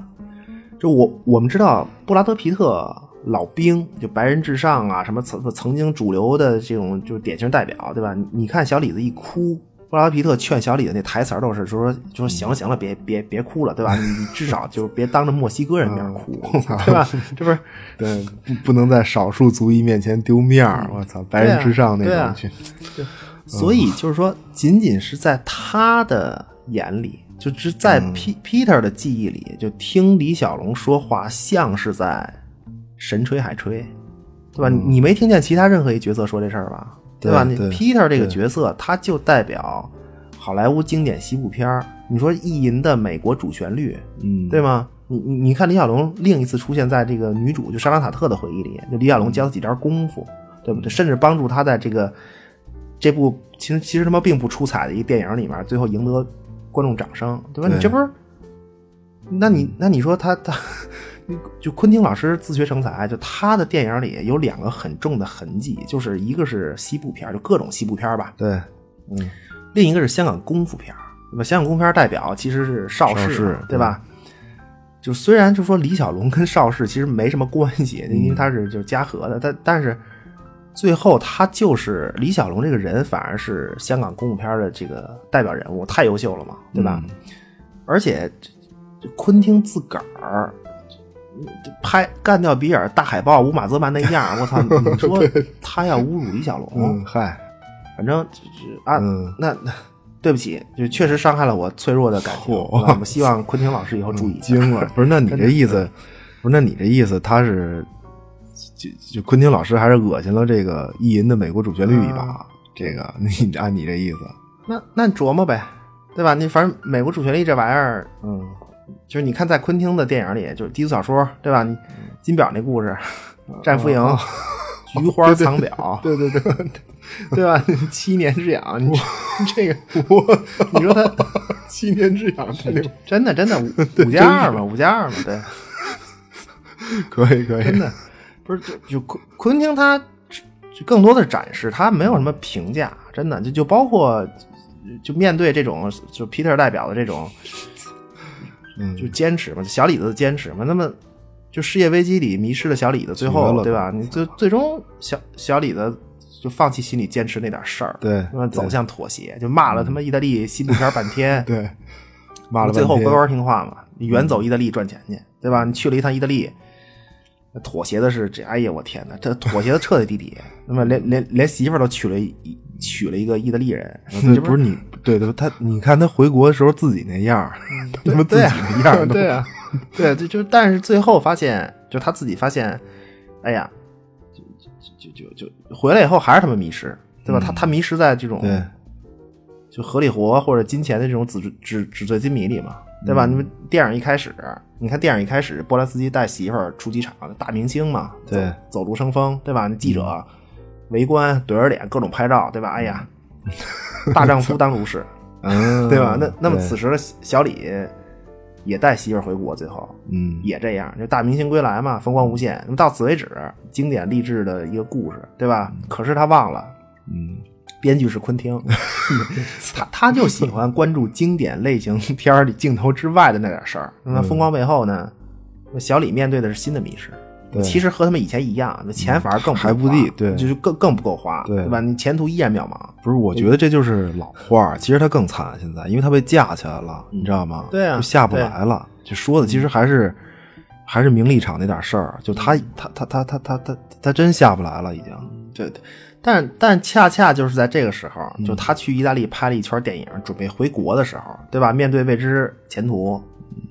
就我我们知道布拉德皮特老兵，就白人至上啊，什么曾曾经主流的这种就是典型代表，对吧？你你看小李子一哭。布拉德皮特劝小李的那台词儿都是说，就说行了行了，别别别哭了，对吧？你你至少就别当着墨西哥人面哭，对吧？这不是对，不不能在少数族裔面前丢面儿。我操，白人至上那种去。所以就是说，仅仅是在他的眼里，就只在 P Peter 的记忆里，就听李小龙说话像是在神吹海吹，对吧？你没听见其他任何一角色说这事儿吧？对吧？你 Peter 这个角色，他就代表好莱坞经典西部片儿。你说意淫的美国主旋律，嗯，对吗？你你你看李小龙另一次出现在这个女主就莎拉塔特的回忆里，就李小龙教他几招功夫，对不对？甚至帮助他在这个这部其实其实他妈并不出彩的一个电影里面，最后赢得观众掌声，对吧？对你这不是？那你那你说他他，就昆汀老师自学成才，就他的电影里有两个很重的痕迹，就是一个是西部片，就各种西部片吧，对，嗯，另一个是香港功夫片儿，对吧？香港功夫片代表其实是邵氏对吧？就虽然就说李小龙跟邵氏其实没什么关系，因为他是就是嘉禾的，但但是最后他就是李小龙这个人，反而是香港功夫片的这个代表人物，太优秀了嘛，对吧？而且昆汀自个儿。这拍干掉比尔大海豹乌马泽曼那样，我操！你说他要侮辱李小龙，嗯，嗨，反正就是啊，嗯那那对不起，就确实伤害了我脆弱的感情。我希望昆汀老师以后注意。惊了。不是，那你这意思，不是，那你这意思，他是就就昆汀老师还是恶心了这个意淫的美国主旋律一把？这个 你按你这意思，那那你琢磨呗，对吧？你反正美国主旋律这玩意儿，嗯，就是你看在昆汀的电影里，就是低俗小说，对吧？你金表那故事，战俘营，菊花藏表，对对对，对吧？七年之痒，你这个我，你说他七年之痒真的真的五五加二嘛，五加二嘛，对。可以可以，真的不是就就昆昆汀他就更多的是展示，他没有什么评价，真的就就包括就面对这种就皮特代表的这种嗯，就坚持嘛，小李子的坚持嘛，那么就世界危机里迷失了小李子，最后对吧？你最最终小小李子就放弃心里坚持那点事儿，对那么走向妥协，就骂了他妈意大利西部片半天，对，骂了最后乖乖听话嘛，你远走意大利赚钱去，对吧？你去了一趟意大利，妥协的是这，哎呀，我天哪，这妥协的彻底底，那么连连连媳妇儿都娶了一娶了一个意大利人，这不是你对对，他你看他回国的时候自己那样儿，他妈自己对啊那样儿，对啊，对，就就但是最后发现，就他自己发现，哎呀，就就就就回来以后还是他们迷失，对吧？他他迷失在这种对，就合理活或者金钱的这种纸纸纸醉金迷里嘛，对吧？你们电影一开始，你看电影一开始，波兰斯基带媳妇儿出机场，大明星嘛，走对走路生风，对吧？那记者围观怼着脸，各种拍照，对吧？哎呀，大丈夫当如是，嗯，对吧？那那么此时的小李也带媳妇儿回国，最后嗯也这样，就大明星归来嘛，风光无限。那么到此为止，经典励志的一个故事，对吧？可是他忘了，嗯编剧是昆汀，他他就喜欢关注经典类型片里镜头之外的那点事儿。那么风光背后呢，小李面对的是新的迷失。对其实和他们以前一样，那钱反而更还不地对就是更更不够花，对吧？你前途依然渺茫。不是，我觉得这就是老话儿。其实他更惨，现在因为他被架起来了，你知道吗？对啊就下不来了。就说的其实还是还是名利场那点事儿。就他他他他他他他他真下不来了，已经。对对，但但恰恰就是在这个时候，就他去意大利拍了一圈电影，准备回国的时候，对吧？面对未知前途，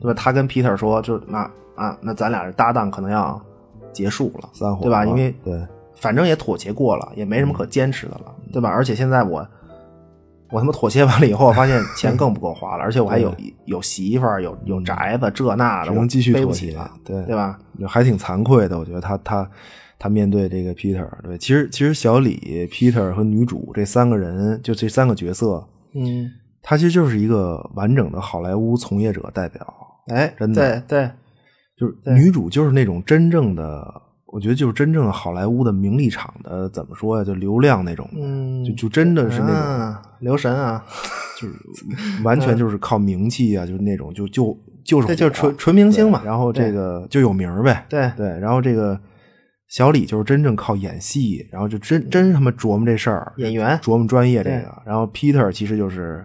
对吧？他跟 Peter 说，就那啊，那咱俩这搭档可能要结束了，散伙对吧？因为对反正也妥协过了，也没什么可坚持的了，对吧？而且现在我我他妈妥协完了以后，我发现钱更不够花了，而且我还有有媳妇儿，有有宅子，这那的，只能继续背不妥协起了，对对吧？就还挺惭愧的，我觉得他他他面对这个 Peter，对，其实其实小李、Peter 和女主这三个人，就这三个角色，嗯，他其实就是一个完整的好莱坞从业者代表。哎，真的对对，就是女主就是那种真正的，我觉得就是真正的好莱坞的名利场的，怎么说呀？就流量那种，嗯就就真的是那种，啊留神啊，就是完全就是靠名气啊，就是那种就就就是这就纯纯明星嘛然后这个就有名儿呗，对对，然后这个小李就是真正靠演戏，然后就真真他妈琢磨这事儿，演员琢磨专业这个。然后 Peter 其实就是，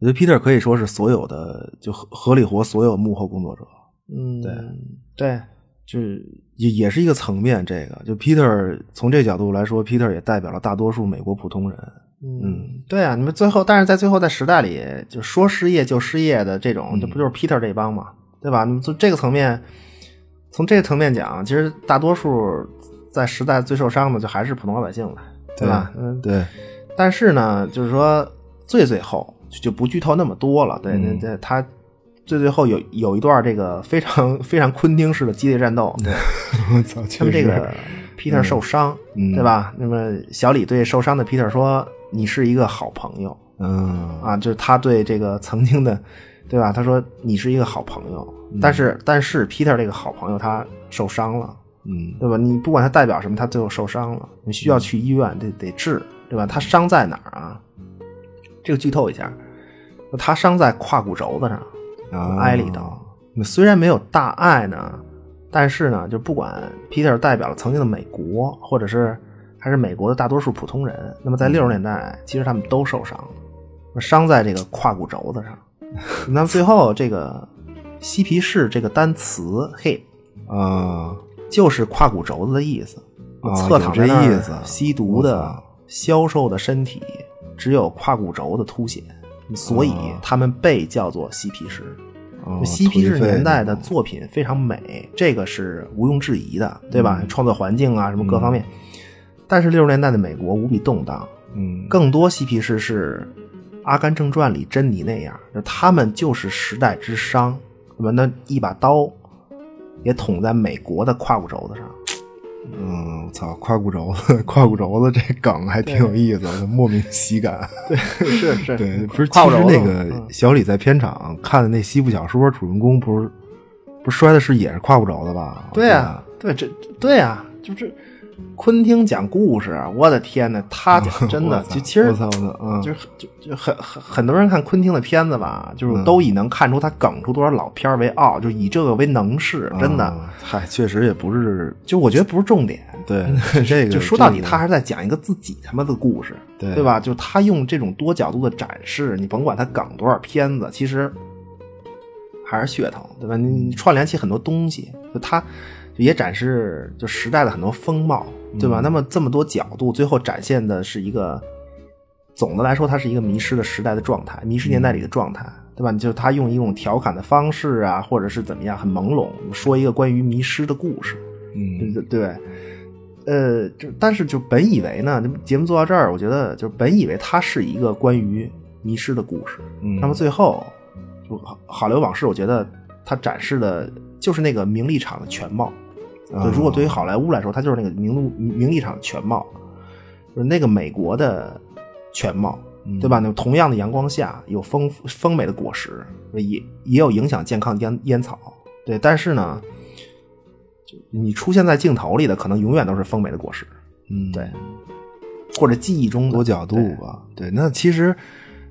我觉得 Peter 可以说是所有的就合合理活所有幕后工作者，嗯，对对，就是也也是一个层面。这个就 Peter 从这角度来说，Peter 也代表了大多数美国普通人。嗯，对啊，你们最后，但是在最后在时代里，就说失业就失业的这种，这不就是 Peter 这帮嘛，对吧？你们从这个层面，从这个层面讲，其实大多数在时代最受伤的，就还是普通老百姓了，对吧？嗯，对，但是呢，就是说最最后就就不剧透那么多了，对，那嗯这他最最后有有一段这个非常非常昆汀式的激烈战斗，对，我操，他们这个 Peter 受伤，嗯对吧？那么小李对受伤的 Peter 说：“你是一个好朋友嗯啊！”就是他对这个曾经的，对吧？他说：“你是一个好朋友。嗯但是，但是 Peter 这个好朋友他受伤了，嗯对吧？你不管他代表什么，他最后受伤了，你需要去医院，得得治，对吧？他伤在哪儿啊？这个剧透一下，他伤在胯骨轴子上，啊挨了一刀。那虽然没有大碍呢，但是呢，就不管 Peter 代表了曾经的美国，或者是还是美国的大多数普通人，那么在六十年代，其实他们都受伤了，伤在这个胯骨轴子上。那么最后这个嬉皮士这个单词 hip 啊。就是胯骨轴子的意思，啊侧躺在那儿有这意思。吸毒的消瘦的身体只有胯骨轴的凸显，所以哦他们被叫做嬉皮士。哦嬉皮士年代的作品非常美，这个是毋庸置疑的，对嗯吧？创作环境啊，什么各方面。但是六十年代的美国无比动荡，嗯更多嬉皮士是《阿甘正传》里珍妮那样，就他们就是时代之殇，对吧？那一把刀也捅在美国的胯骨轴子上。嗯，我操，胯骨轴子，胯骨轴子这梗还挺有意思的，莫名喜感。对是是对，不是，其实那个嗯小李在片场看的那西部小说，主人公不是不是摔的是也是胯骨轴子吧？对啊、对这对啊、就是昆汀讲故事，啊我的天呐，他讲真的 就其实嗯就是就就很很很多人看昆汀的片子吧，就是嗯都以能看出他梗出多少老片儿为傲，就以这个为能事，真的。啊嗨，确实也不是 就我觉得不是重点，对 这个，就说到底，他还是在讲一个自己他妈的故事，对对吧？就他用这种多角度的展示，你甭管他梗多少片子，其实还是噱头，对吧？你你串联起很多东西，就他也展示就时代的很多风貌，对吧？那么这么多角度，最后展现的是一个总的来说，它是一个迷失的时代的状态，迷失年代里的状态，对吧？就他用一种调侃的方式啊，或者是怎么样，很朦胧，说一个关于迷失的故事，嗯对对，呃，就但是就本以为呢，节目做到这儿，我觉得就本以为它是一个关于迷失的故事，嗯那么最后就好好莱坞往事，我觉得它展示的就是那个名利场的全貌。啊就如果对于好莱坞来说，它就是那个名录名利场的全貌，就是那个美国的全貌，嗯对吧？那同样的阳光下，有丰富丰美的果实，也也有影响健康的烟烟草，对。但是呢，就你出现在镜头里的，可能永远都是丰美的果实，嗯对，或者记忆中多角度吧。对，那其实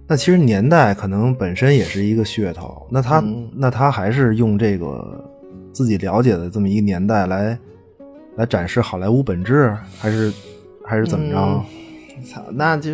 那其实年代可能本身也是一个噱头，那他、嗯那他还是用这个自己了解的这么一个年代来来展示好莱坞本质，还是还是怎么着？嗯操，那就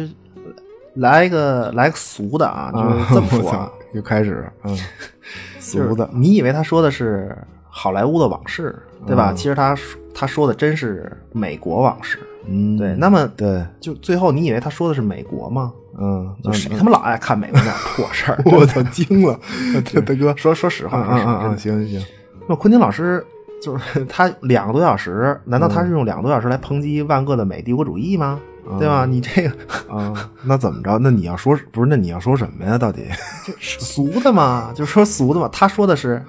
来一个来个俗的啊，就是这么说又开始，嗯，俗的，你以为他说的是好莱坞的往事，对吧？嗯其实他他说的真是美国往事。嗯，对，那么对，就最后你以为他说的是美国吗？嗯，就谁他妈老爱看美国那点 破事儿？我操，惊了，大大哥，说说实话，嗯说实话嗯嗯，行行行，那昆汀老师就是 他两个多小时，难道他是用两个多小时来抨击万恶的美帝国主义吗？对吧？你这个啊，那怎么着？那你要说不是？那你要说什么呀？到底 俗的嘛，就说俗的嘛。他说的是，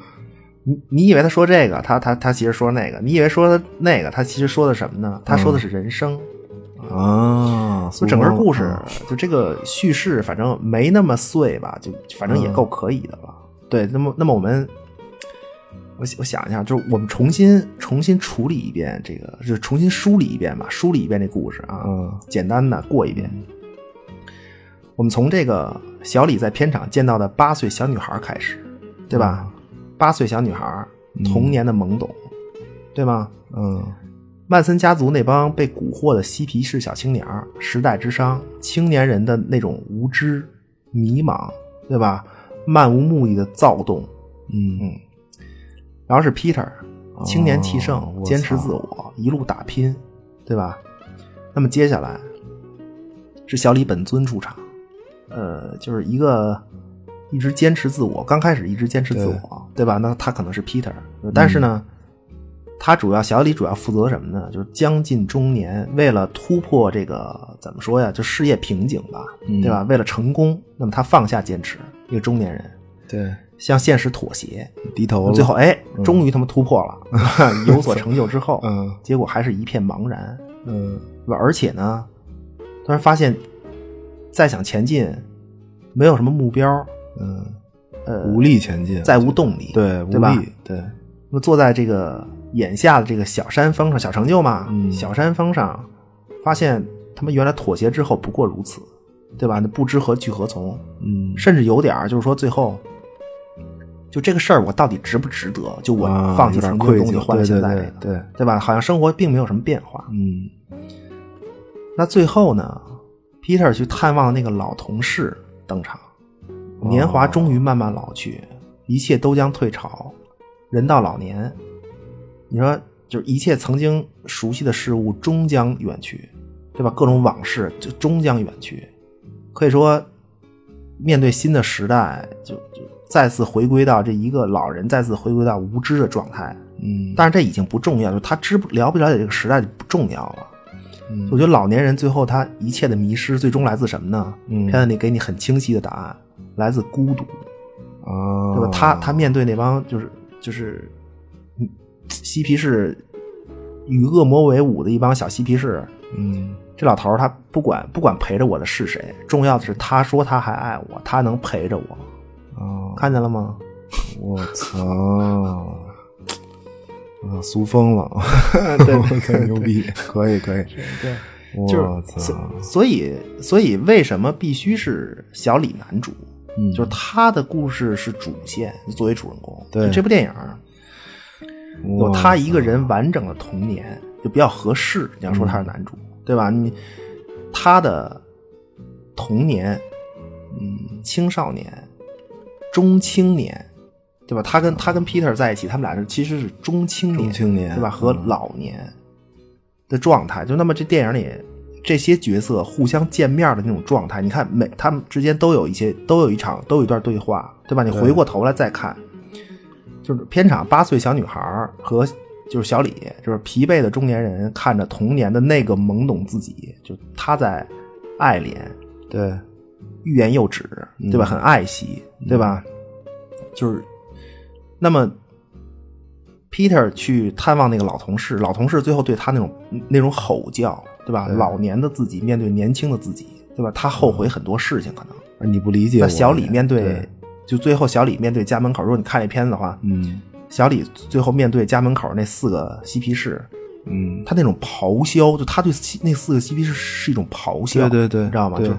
你你以为他说这个，他他他其实说那个。你以为说那个，他其实说的什么呢？他说的是人生啊。就整个故事，就这个叙事，反正没那么碎吧，就反正也够可以的了。对，那么那么我们。我我想一下，就是我们重新重新处理一遍这个，就是重新梳理一遍吧，梳理一遍这故事啊，嗯，简单的过一遍。我们从这个小李在片场见到的八岁小女孩开始，对吧？八岁小女孩童年的懵懂，对吗？嗯，曼森家族那帮被蛊惑的嬉皮士小青年，时代之殇，青年人的那种无知、迷茫，对吧？漫无目的的躁动，嗯嗯。然后是 Peter，青年气盛，坚持自我，一路打拼，对吧？那么接下来是小李本尊出场，呃，就是一个一直坚持自我，刚开始一直坚持自我，对吧？那他可能是 Peter，但是呢，他主要小李主要负责什么呢？就是将近中年，为了突破这个怎么说呀？就事业瓶颈吧，对吧？为了成功，那么他放下坚持，一个中年人，对。向现实妥协，低头了。最后，哎，终于他们突破了，有所成就之后，嗯，结果还是一片茫然，嗯，而且呢，突然发现再想前进，没有什么目标，嗯，呃，无力前进，再无动力，对，无力？对。那么坐在这个眼下的这个小山峰上，小成就嘛，小山峰上，发现他们原来妥协之后不过如此，对吧？那不知何去何从，嗯，甚至有点就是说最后。就这个事儿，我到底值不值得？就我放弃曾经的东西换现在这个，对对吧？好像生活并没有什么变化。嗯，那最后呢？Peter 去探望那个老同事登场，年华终于慢慢老去，一切都将退潮，人到老年，你说，就是一切曾经熟悉的事物终将远去，对吧？各种往事就终将远去，可以说，面对新的时代，就就。再次回归到这一个老人，再次回归到无知的状态。嗯，但是这已经不重要，就他知不了不了解这个时代就不重要了。嗯，我觉得老年人最后他一切的迷失，最终来自什么呢？嗯，片子里给你很清晰的答案，来自孤独。啊，对吧？他他面对那帮就是就是，嬉皮士与恶魔为伍的一帮小嬉皮士。嗯，这老头他不管不管陪着我的是谁，重要的是他说他还爱我，他能陪着我。哦，看见了吗？我操！啊，俗疯了！对，太牛逼！可以，可以。对，我操！所以，所以为什么必须是小李男主？嗯，就是他的故事是主线，作为主人公。对，这部电影有他一个人完整的童年，就比较合适。你要说他是男主，对吧？你他的童年，嗯，青少年。中青年，对吧？他跟他跟 Peter 在一起，他们俩是其实是中青年，青年对吧？和老年的状态，就那么这电影里这些角色互相见面的那种状态，你看每他们之间都有一些都有一场都有一段对话，对吧？你回过头来再看，就是片场八岁小女孩和就是小李，就是疲惫的中年人看着童年的那个懵懂自己，就他在爱怜，对。欲言又止，对吧？很爱惜，对吧？就是，那么，Peter 去探望那个老同事，老同事最后对他那种那种吼叫，对吧？老年的自己面对年轻的自己，对吧？他后悔很多事情，可能你不理解。那小李面对，就最后小李面对家门口，如果你看这片子的话，嗯，小李最后面对家门口那四个嬉皮士，嗯，他那种咆哮，就他对那四个嬉皮士是一种咆哮，对对对，你知道吗？就。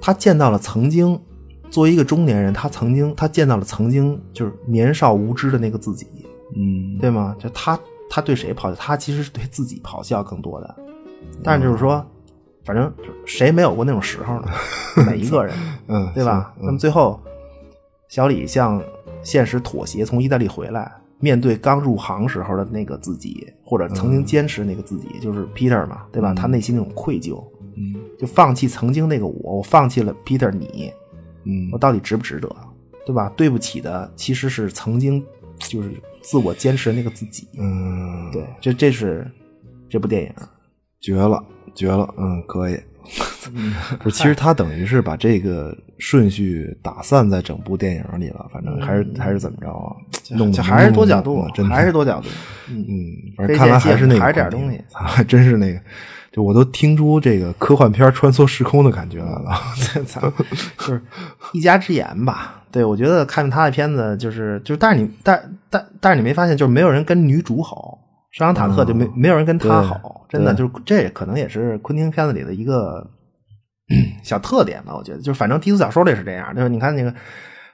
他见到了曾经，作为一个中年人，他曾经他见到了曾经就是年少无知的那个自己，嗯，对吗？就他他对谁咆哮？他其实是对自己咆哮更多的。但是就是说，反正谁没有过那种时候呢？每一个人，嗯，对吧？那么最后，小李向现实妥协，从意大利回来，面对刚入行时候的那个自己，或者曾经坚持那个自己，就是 Peter 嘛，对吧？他内心那种愧疚。嗯，就放弃曾经那个我，我放弃了 Peter 你，嗯，我到底值不值得，对吧？对不起的其实是曾经 就是自我坚持的那个自己，嗯，对，这这是这部电影。绝了，绝了，嗯，可以。不是，其实他等于是把这个顺序打散在整部电影里了，反正还是还是怎么着啊？弄就还是多角度，真的。还是多角度。嗯，反正看来还是那个，还是点东西，还 真是那个，就我都听出这个科幻片穿梭时空的感觉来了。就是一家之言吧。对，我觉得看他的片子，就是就是，但是你但但但是你没发现，就是没有人跟女主好，沙朗塔特就没没有人跟他好，真的就是这可能也是昆汀片子里的一个 小特点吧。我觉得，就是反正低俗小说里是这样，就是你看那个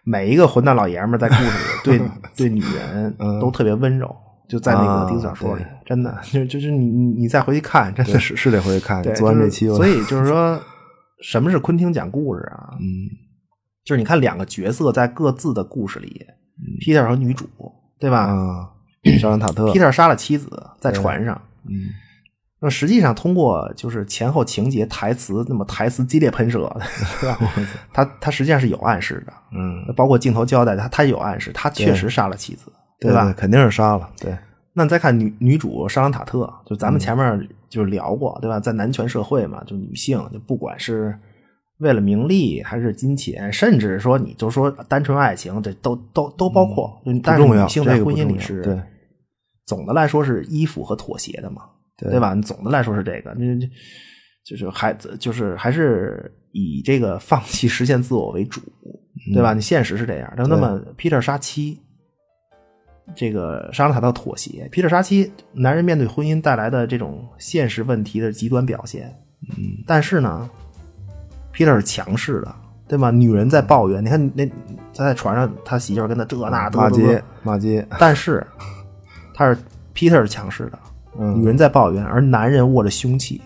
每一个混蛋老爷们在故事里 对对女人都特别温柔，就在那个低俗小说里，真的就就是你你你再回去看，真的是是得回去看。对，做完这期，所以就是说，什么是昆汀讲故事啊？嗯。就是你看两个角色在各自的故事里，Peter 和女主，对吧？啊，沙朗塔特，Peter 杀了妻子在船上，嗯，那么实际上通过就是前后情节、台词，那么台词激烈喷射，对吧？他他实际上是有暗示的，嗯，包括镜头交代他他有暗示，他确实杀了妻子，对吧？肯定是杀了，对。那你再看女女主沙朗塔特，就咱们前面就聊过，对吧？在男权社会嘛，就女性就不管是。为了名利还是金钱，甚至说你就说单纯爱情，这都都都包括。但是女性在婚姻里是，对，总的来说是依附和妥协的嘛，对吧？总的来说是这个，就就是还就是还是以这个放弃实现自我为主，对吧？你现实是这样。那么，Peter 杀妻，这个沙朗塔特妥协，Peter 杀妻，男人面对婚姻带来的这种现实问题的极端表现。嗯，但是呢。Peter 是强势的，对吗？女人在抱怨，你看那他在船上，他媳妇跟他这那骂街骂街。但是他是 Peter 是强势的，女人在抱怨，而男人握着凶器，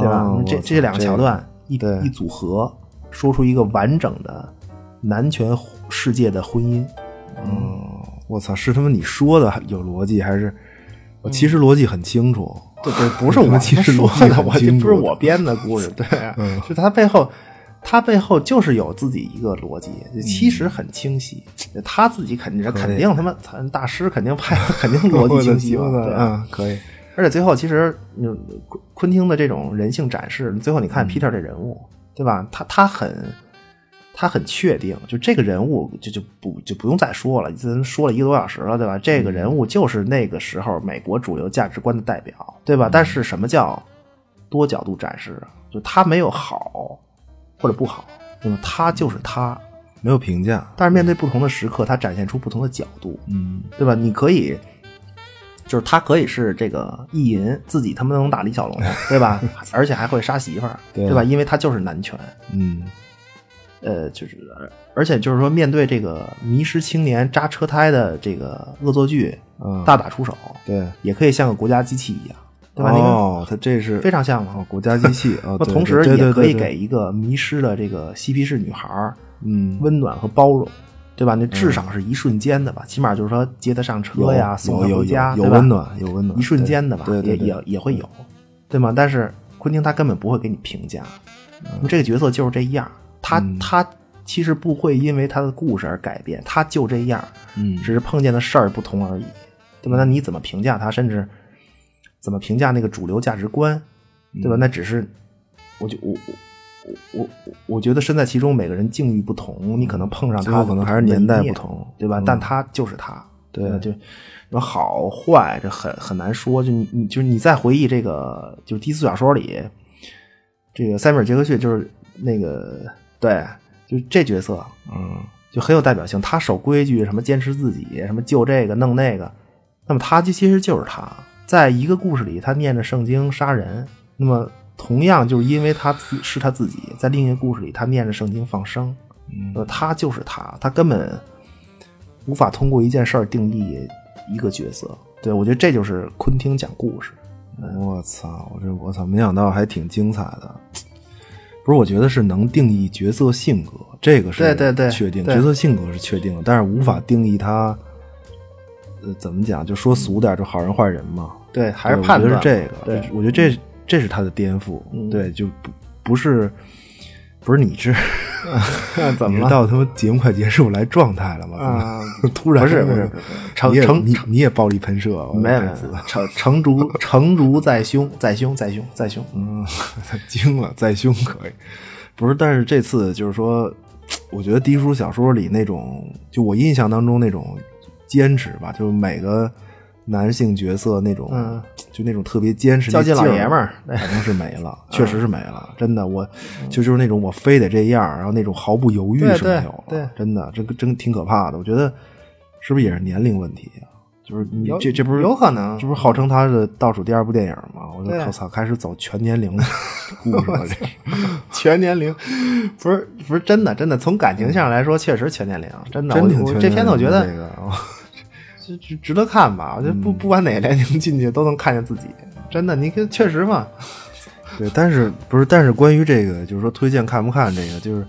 对吧？这这两个桥段一一组合，说出一个完整的男权世界的婚姻。嗯，我操，是他妈你说的有逻辑，还是我其实逻辑很清楚？对对，不是 我其实说的，我这不是我 编的故事，对，就他背后，他背后就是有自己一个逻辑，其实很清晰。他自己肯定是肯定他妈大师肯定拍 肯定逻辑清晰嘛，嗯，可以。而且最后其实，昆昆汀的这种人性展示，最后你看 Peter 这人物，对吧？他他很。他很确定，就这个人物就就不就不用再说了，咱说了一个多小时了，对吧？这个人物就是那个时候美国主流价值观的代表，对吧？但是什么叫多角度展示啊？就他没有好或者不好，那么他就是他，没有评价。但是面对不同的时刻，他展现出不同的角度，嗯，对吧？你可以，就是他可以是这个意淫自己他妈能打李小龙，对吧？而且还会杀媳妇儿，对吧？因为他就是男权，嗯。呃，就是，而且就是说，面对这个迷失青年扎车胎的这个恶作剧，大打出手，对，也可以像个国家机器一样，对吧？哦，他这是非常像嘛，国家机器啊。同时也可以给一个迷失的这个嬉皮士女孩嗯，温暖和包容，对吧？那至少是一瞬间的吧，起码就是说接她上车呀，送她回家，有温暖，有温暖，一瞬间的吧，也也也会有，对吗？但是昆汀他根本不会给你评价，这个角色就是这样。他他其实不会因为他的故事而改变，他就这样，嗯，只是碰见的事儿不同而已，对吧？那你怎么评价他，甚至怎么评价那个主流价值观，对吧？那只是，我就我我我我我觉得身在其中，每个人境遇不同，你可能碰上他可能还是年代不同，对吧？但他就是他，对，就说好坏这很很难说，就你你就是你在回忆这个就是低俗小说里，这个塞米尔杰克逊就是那个。对，就这角色，嗯，就很有代表性。他守规矩，什么坚持自己，什么救这个弄那个。那么他就其实就是他，在一个故事里，他念着圣经杀人。那么同样就是因为他自是他自己，在另一个故事里，他念着圣经放生。呃，他就是他，他根本无法通过一件事儿定义一个角色。对我觉得这就是昆汀讲故事。我操，我这我操，没想到还挺精彩的。不是，我觉得是能定义角色性格，这个是对对对确定角色性格是确定的，但是无法定义他，呃，怎么讲？就说俗点，就好人坏人嘛。对，还是判断是这个。对，我觉得这这是他的颠覆。对，就不不是不是你是 怎么了？到他妈节目快结束来状态了吗？啊，突然不是不是，成成你你也暴力喷射？没有没有，成成竹 成竹在胸，在胸在胸在胸。嗯，惊了，在胸可以。不是，但是这次就是说，我觉得低俗小说里那种，就我印象当中那种坚持吧，就是每个。男性角色那种，就那种特别坚持、较劲老爷们儿，反正是没了，确实是没了。真的，我就就是那种我非得这样，然后那种毫不犹豫是没有了。真的，这个真挺可怕的。我觉得是不是也是年龄问题啊？就是你这这不是有可能？这不是号称他的倒数第二部电影吗？我就我操，开始走全年龄的 故事了。这全年龄不是不是真的真的，从感情上来说，确实全年龄。真的，真挺这片子我觉得这个。值值得看吧？我觉得不不管哪个年龄进去都能看见自己，真的，你跟确实嘛。对，但是不是？但是关于这个，就是说推荐看不看这个，就是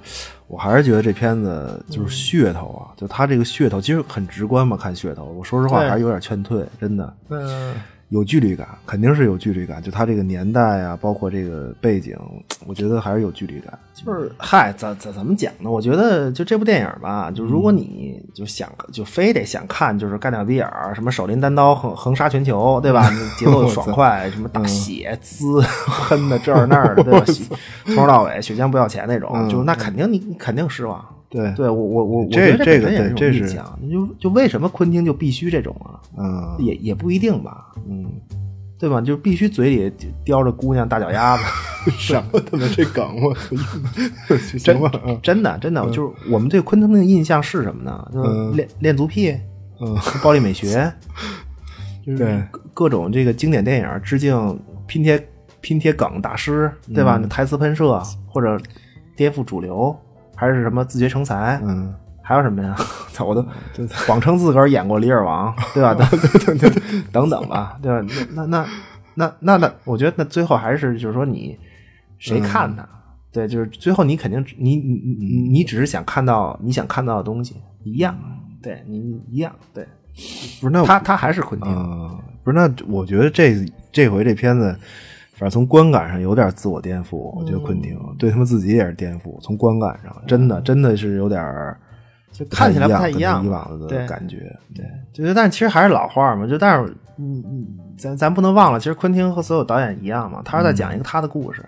我还是觉得这片子就是噱头啊，就他这个噱头其实很直观嘛，看噱头，我说实话还是有点劝退，真的。嗯。有距离感，肯定是有距离感。就他这个年代啊，包括这个背景，我觉得还是有距离感。就是嗨，怎怎怎么讲呢？我觉得就这部电影吧，就如果你就想就非得想看，就是干掉比尔，什么手拎单刀横横杀全球，对吧？节奏爽快，什么大血滋 喷的这儿那儿的，对吧？从头到尾血浆不要钱那种，就那肯定你你肯定失望。对，对我我我我觉得这个对这是就就为什么昆汀就必须这种啊？嗯，也也不一定吧，嗯，对吧？就必须嘴里叼着姑娘大脚丫子，什么他妈这梗我真真的真的就是我们对昆汀的印象是什么呢？就是恋恋足癖，嗯，暴力美学，就是各种这个经典电影致敬拼贴拼贴梗大师，对吧？台词喷射或者颠覆主流。还是什么自学成才，嗯，还有什么呀？操，我都谎称自个儿演过《李尔王》，对吧？等等等等吧，对吧？那那那那那，我觉得那最后还是就是说，你谁看他？对，就是最后你肯定你你你你只是想看到你想看到的东西一样，对你一样，对，不是那他他还是昆汀，不是那我觉得这这回这片子。反正从观感上有点自我颠覆，我觉得昆汀对他们自己也是颠覆。从观感上，真的真的是有点就看起来不太一样以往的感觉。对，就但其实还是老话嘛，就但是嗯嗯，咱咱不能忘了，其实昆汀和所有导演一样嘛，他是在讲一个他的故事，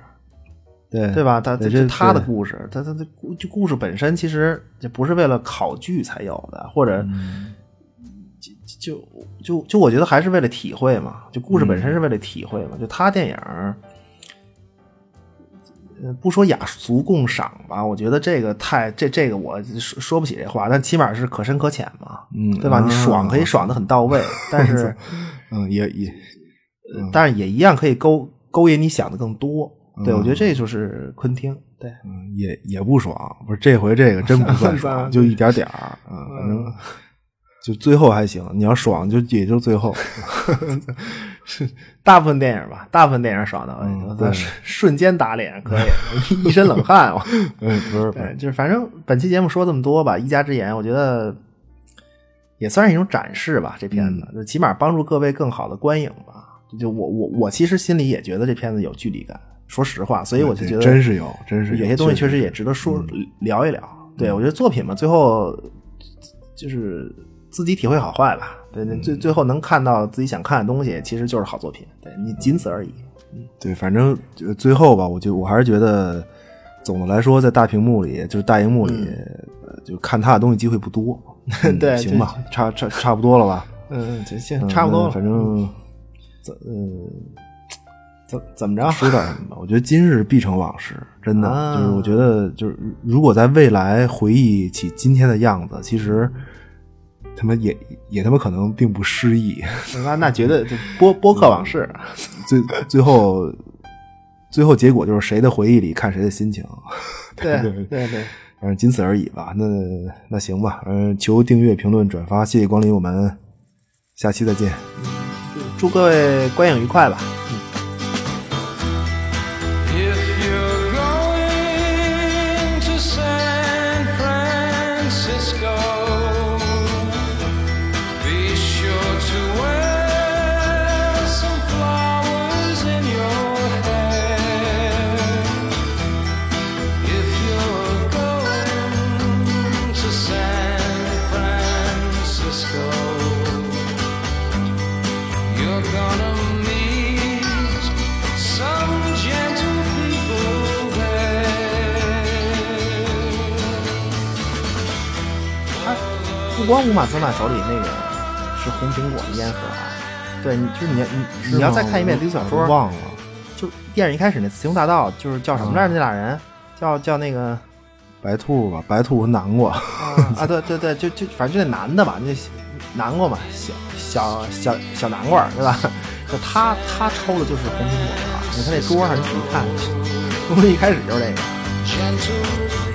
对对吧？他这他的故事，他他他故就故事本身其实就不是为了考据才有的，或者。就就就我觉得还是为了体会嘛，就故事本身是为了体会嘛。就他电影，不说雅俗共赏吧，我觉得这个太这这个我说说不起这话，但起码是可深可浅嘛，嗯，对吧？你爽可以爽的很到位，但是，嗯，也也，但是也一样可以勾勾引你想的更多。对，我觉得这就是昆汀。对，嗯，也也不爽，不是这回这个真不算 爽，就一点点儿，嗯，反正。就最后还行，你要爽就也就最后，大部分电影吧，大部分电影爽的，对，瞬间打脸可以，一身冷汗。嗯，不是，对，就是反正本期节目说这么多吧，一家之言，我觉得也算是一种展示吧。这片子就起码帮助各位更好的观影吧。就我我我其实心里也觉得这片子有距离感，说实话，所以我就觉得真是有，真是有些东西确实也值得说聊一聊。对我觉得作品嘛，最后就是。自己体会好坏吧，对，最最后能看到自己想看的东西，其实就是好作品。对你仅此而已。嗯，对，反正最后吧，我就我还是觉得，总的来说，在大屏幕里，就是大荧幕里，就看他的东西机会不多。对，行吧，差差差不多了吧？嗯，行行，差不多了。反正怎嗯怎怎么着？说点什么吧？我觉得今日必成往事，真的就是我觉得就是如果在未来回忆起今天的样子，其实。他们也也他妈可能并不失意，那那绝对就播播客往事，最最后最后结果就是谁的回忆里看谁的心情，对对对，反正仅此而已吧。那那行吧，嗯，求订阅、评论、转发，谢谢光临，我们下期再见，祝各位观影愉快吧。光乌玛泽曼手里那个是红苹果的烟盒啊，对，你就是你你你要再看一遍低俗小说，忘了，就电影一开始那雌雄大盗就是叫什么来着？那俩人叫叫那个白兔吧，白兔和南瓜啊，对对对，就就反正就那男的吧，那南瓜嘛，小小小小南瓜，对吧？就他他抽的就是红苹果啊，你看那桌上，你仔细看，从一开始就是这个。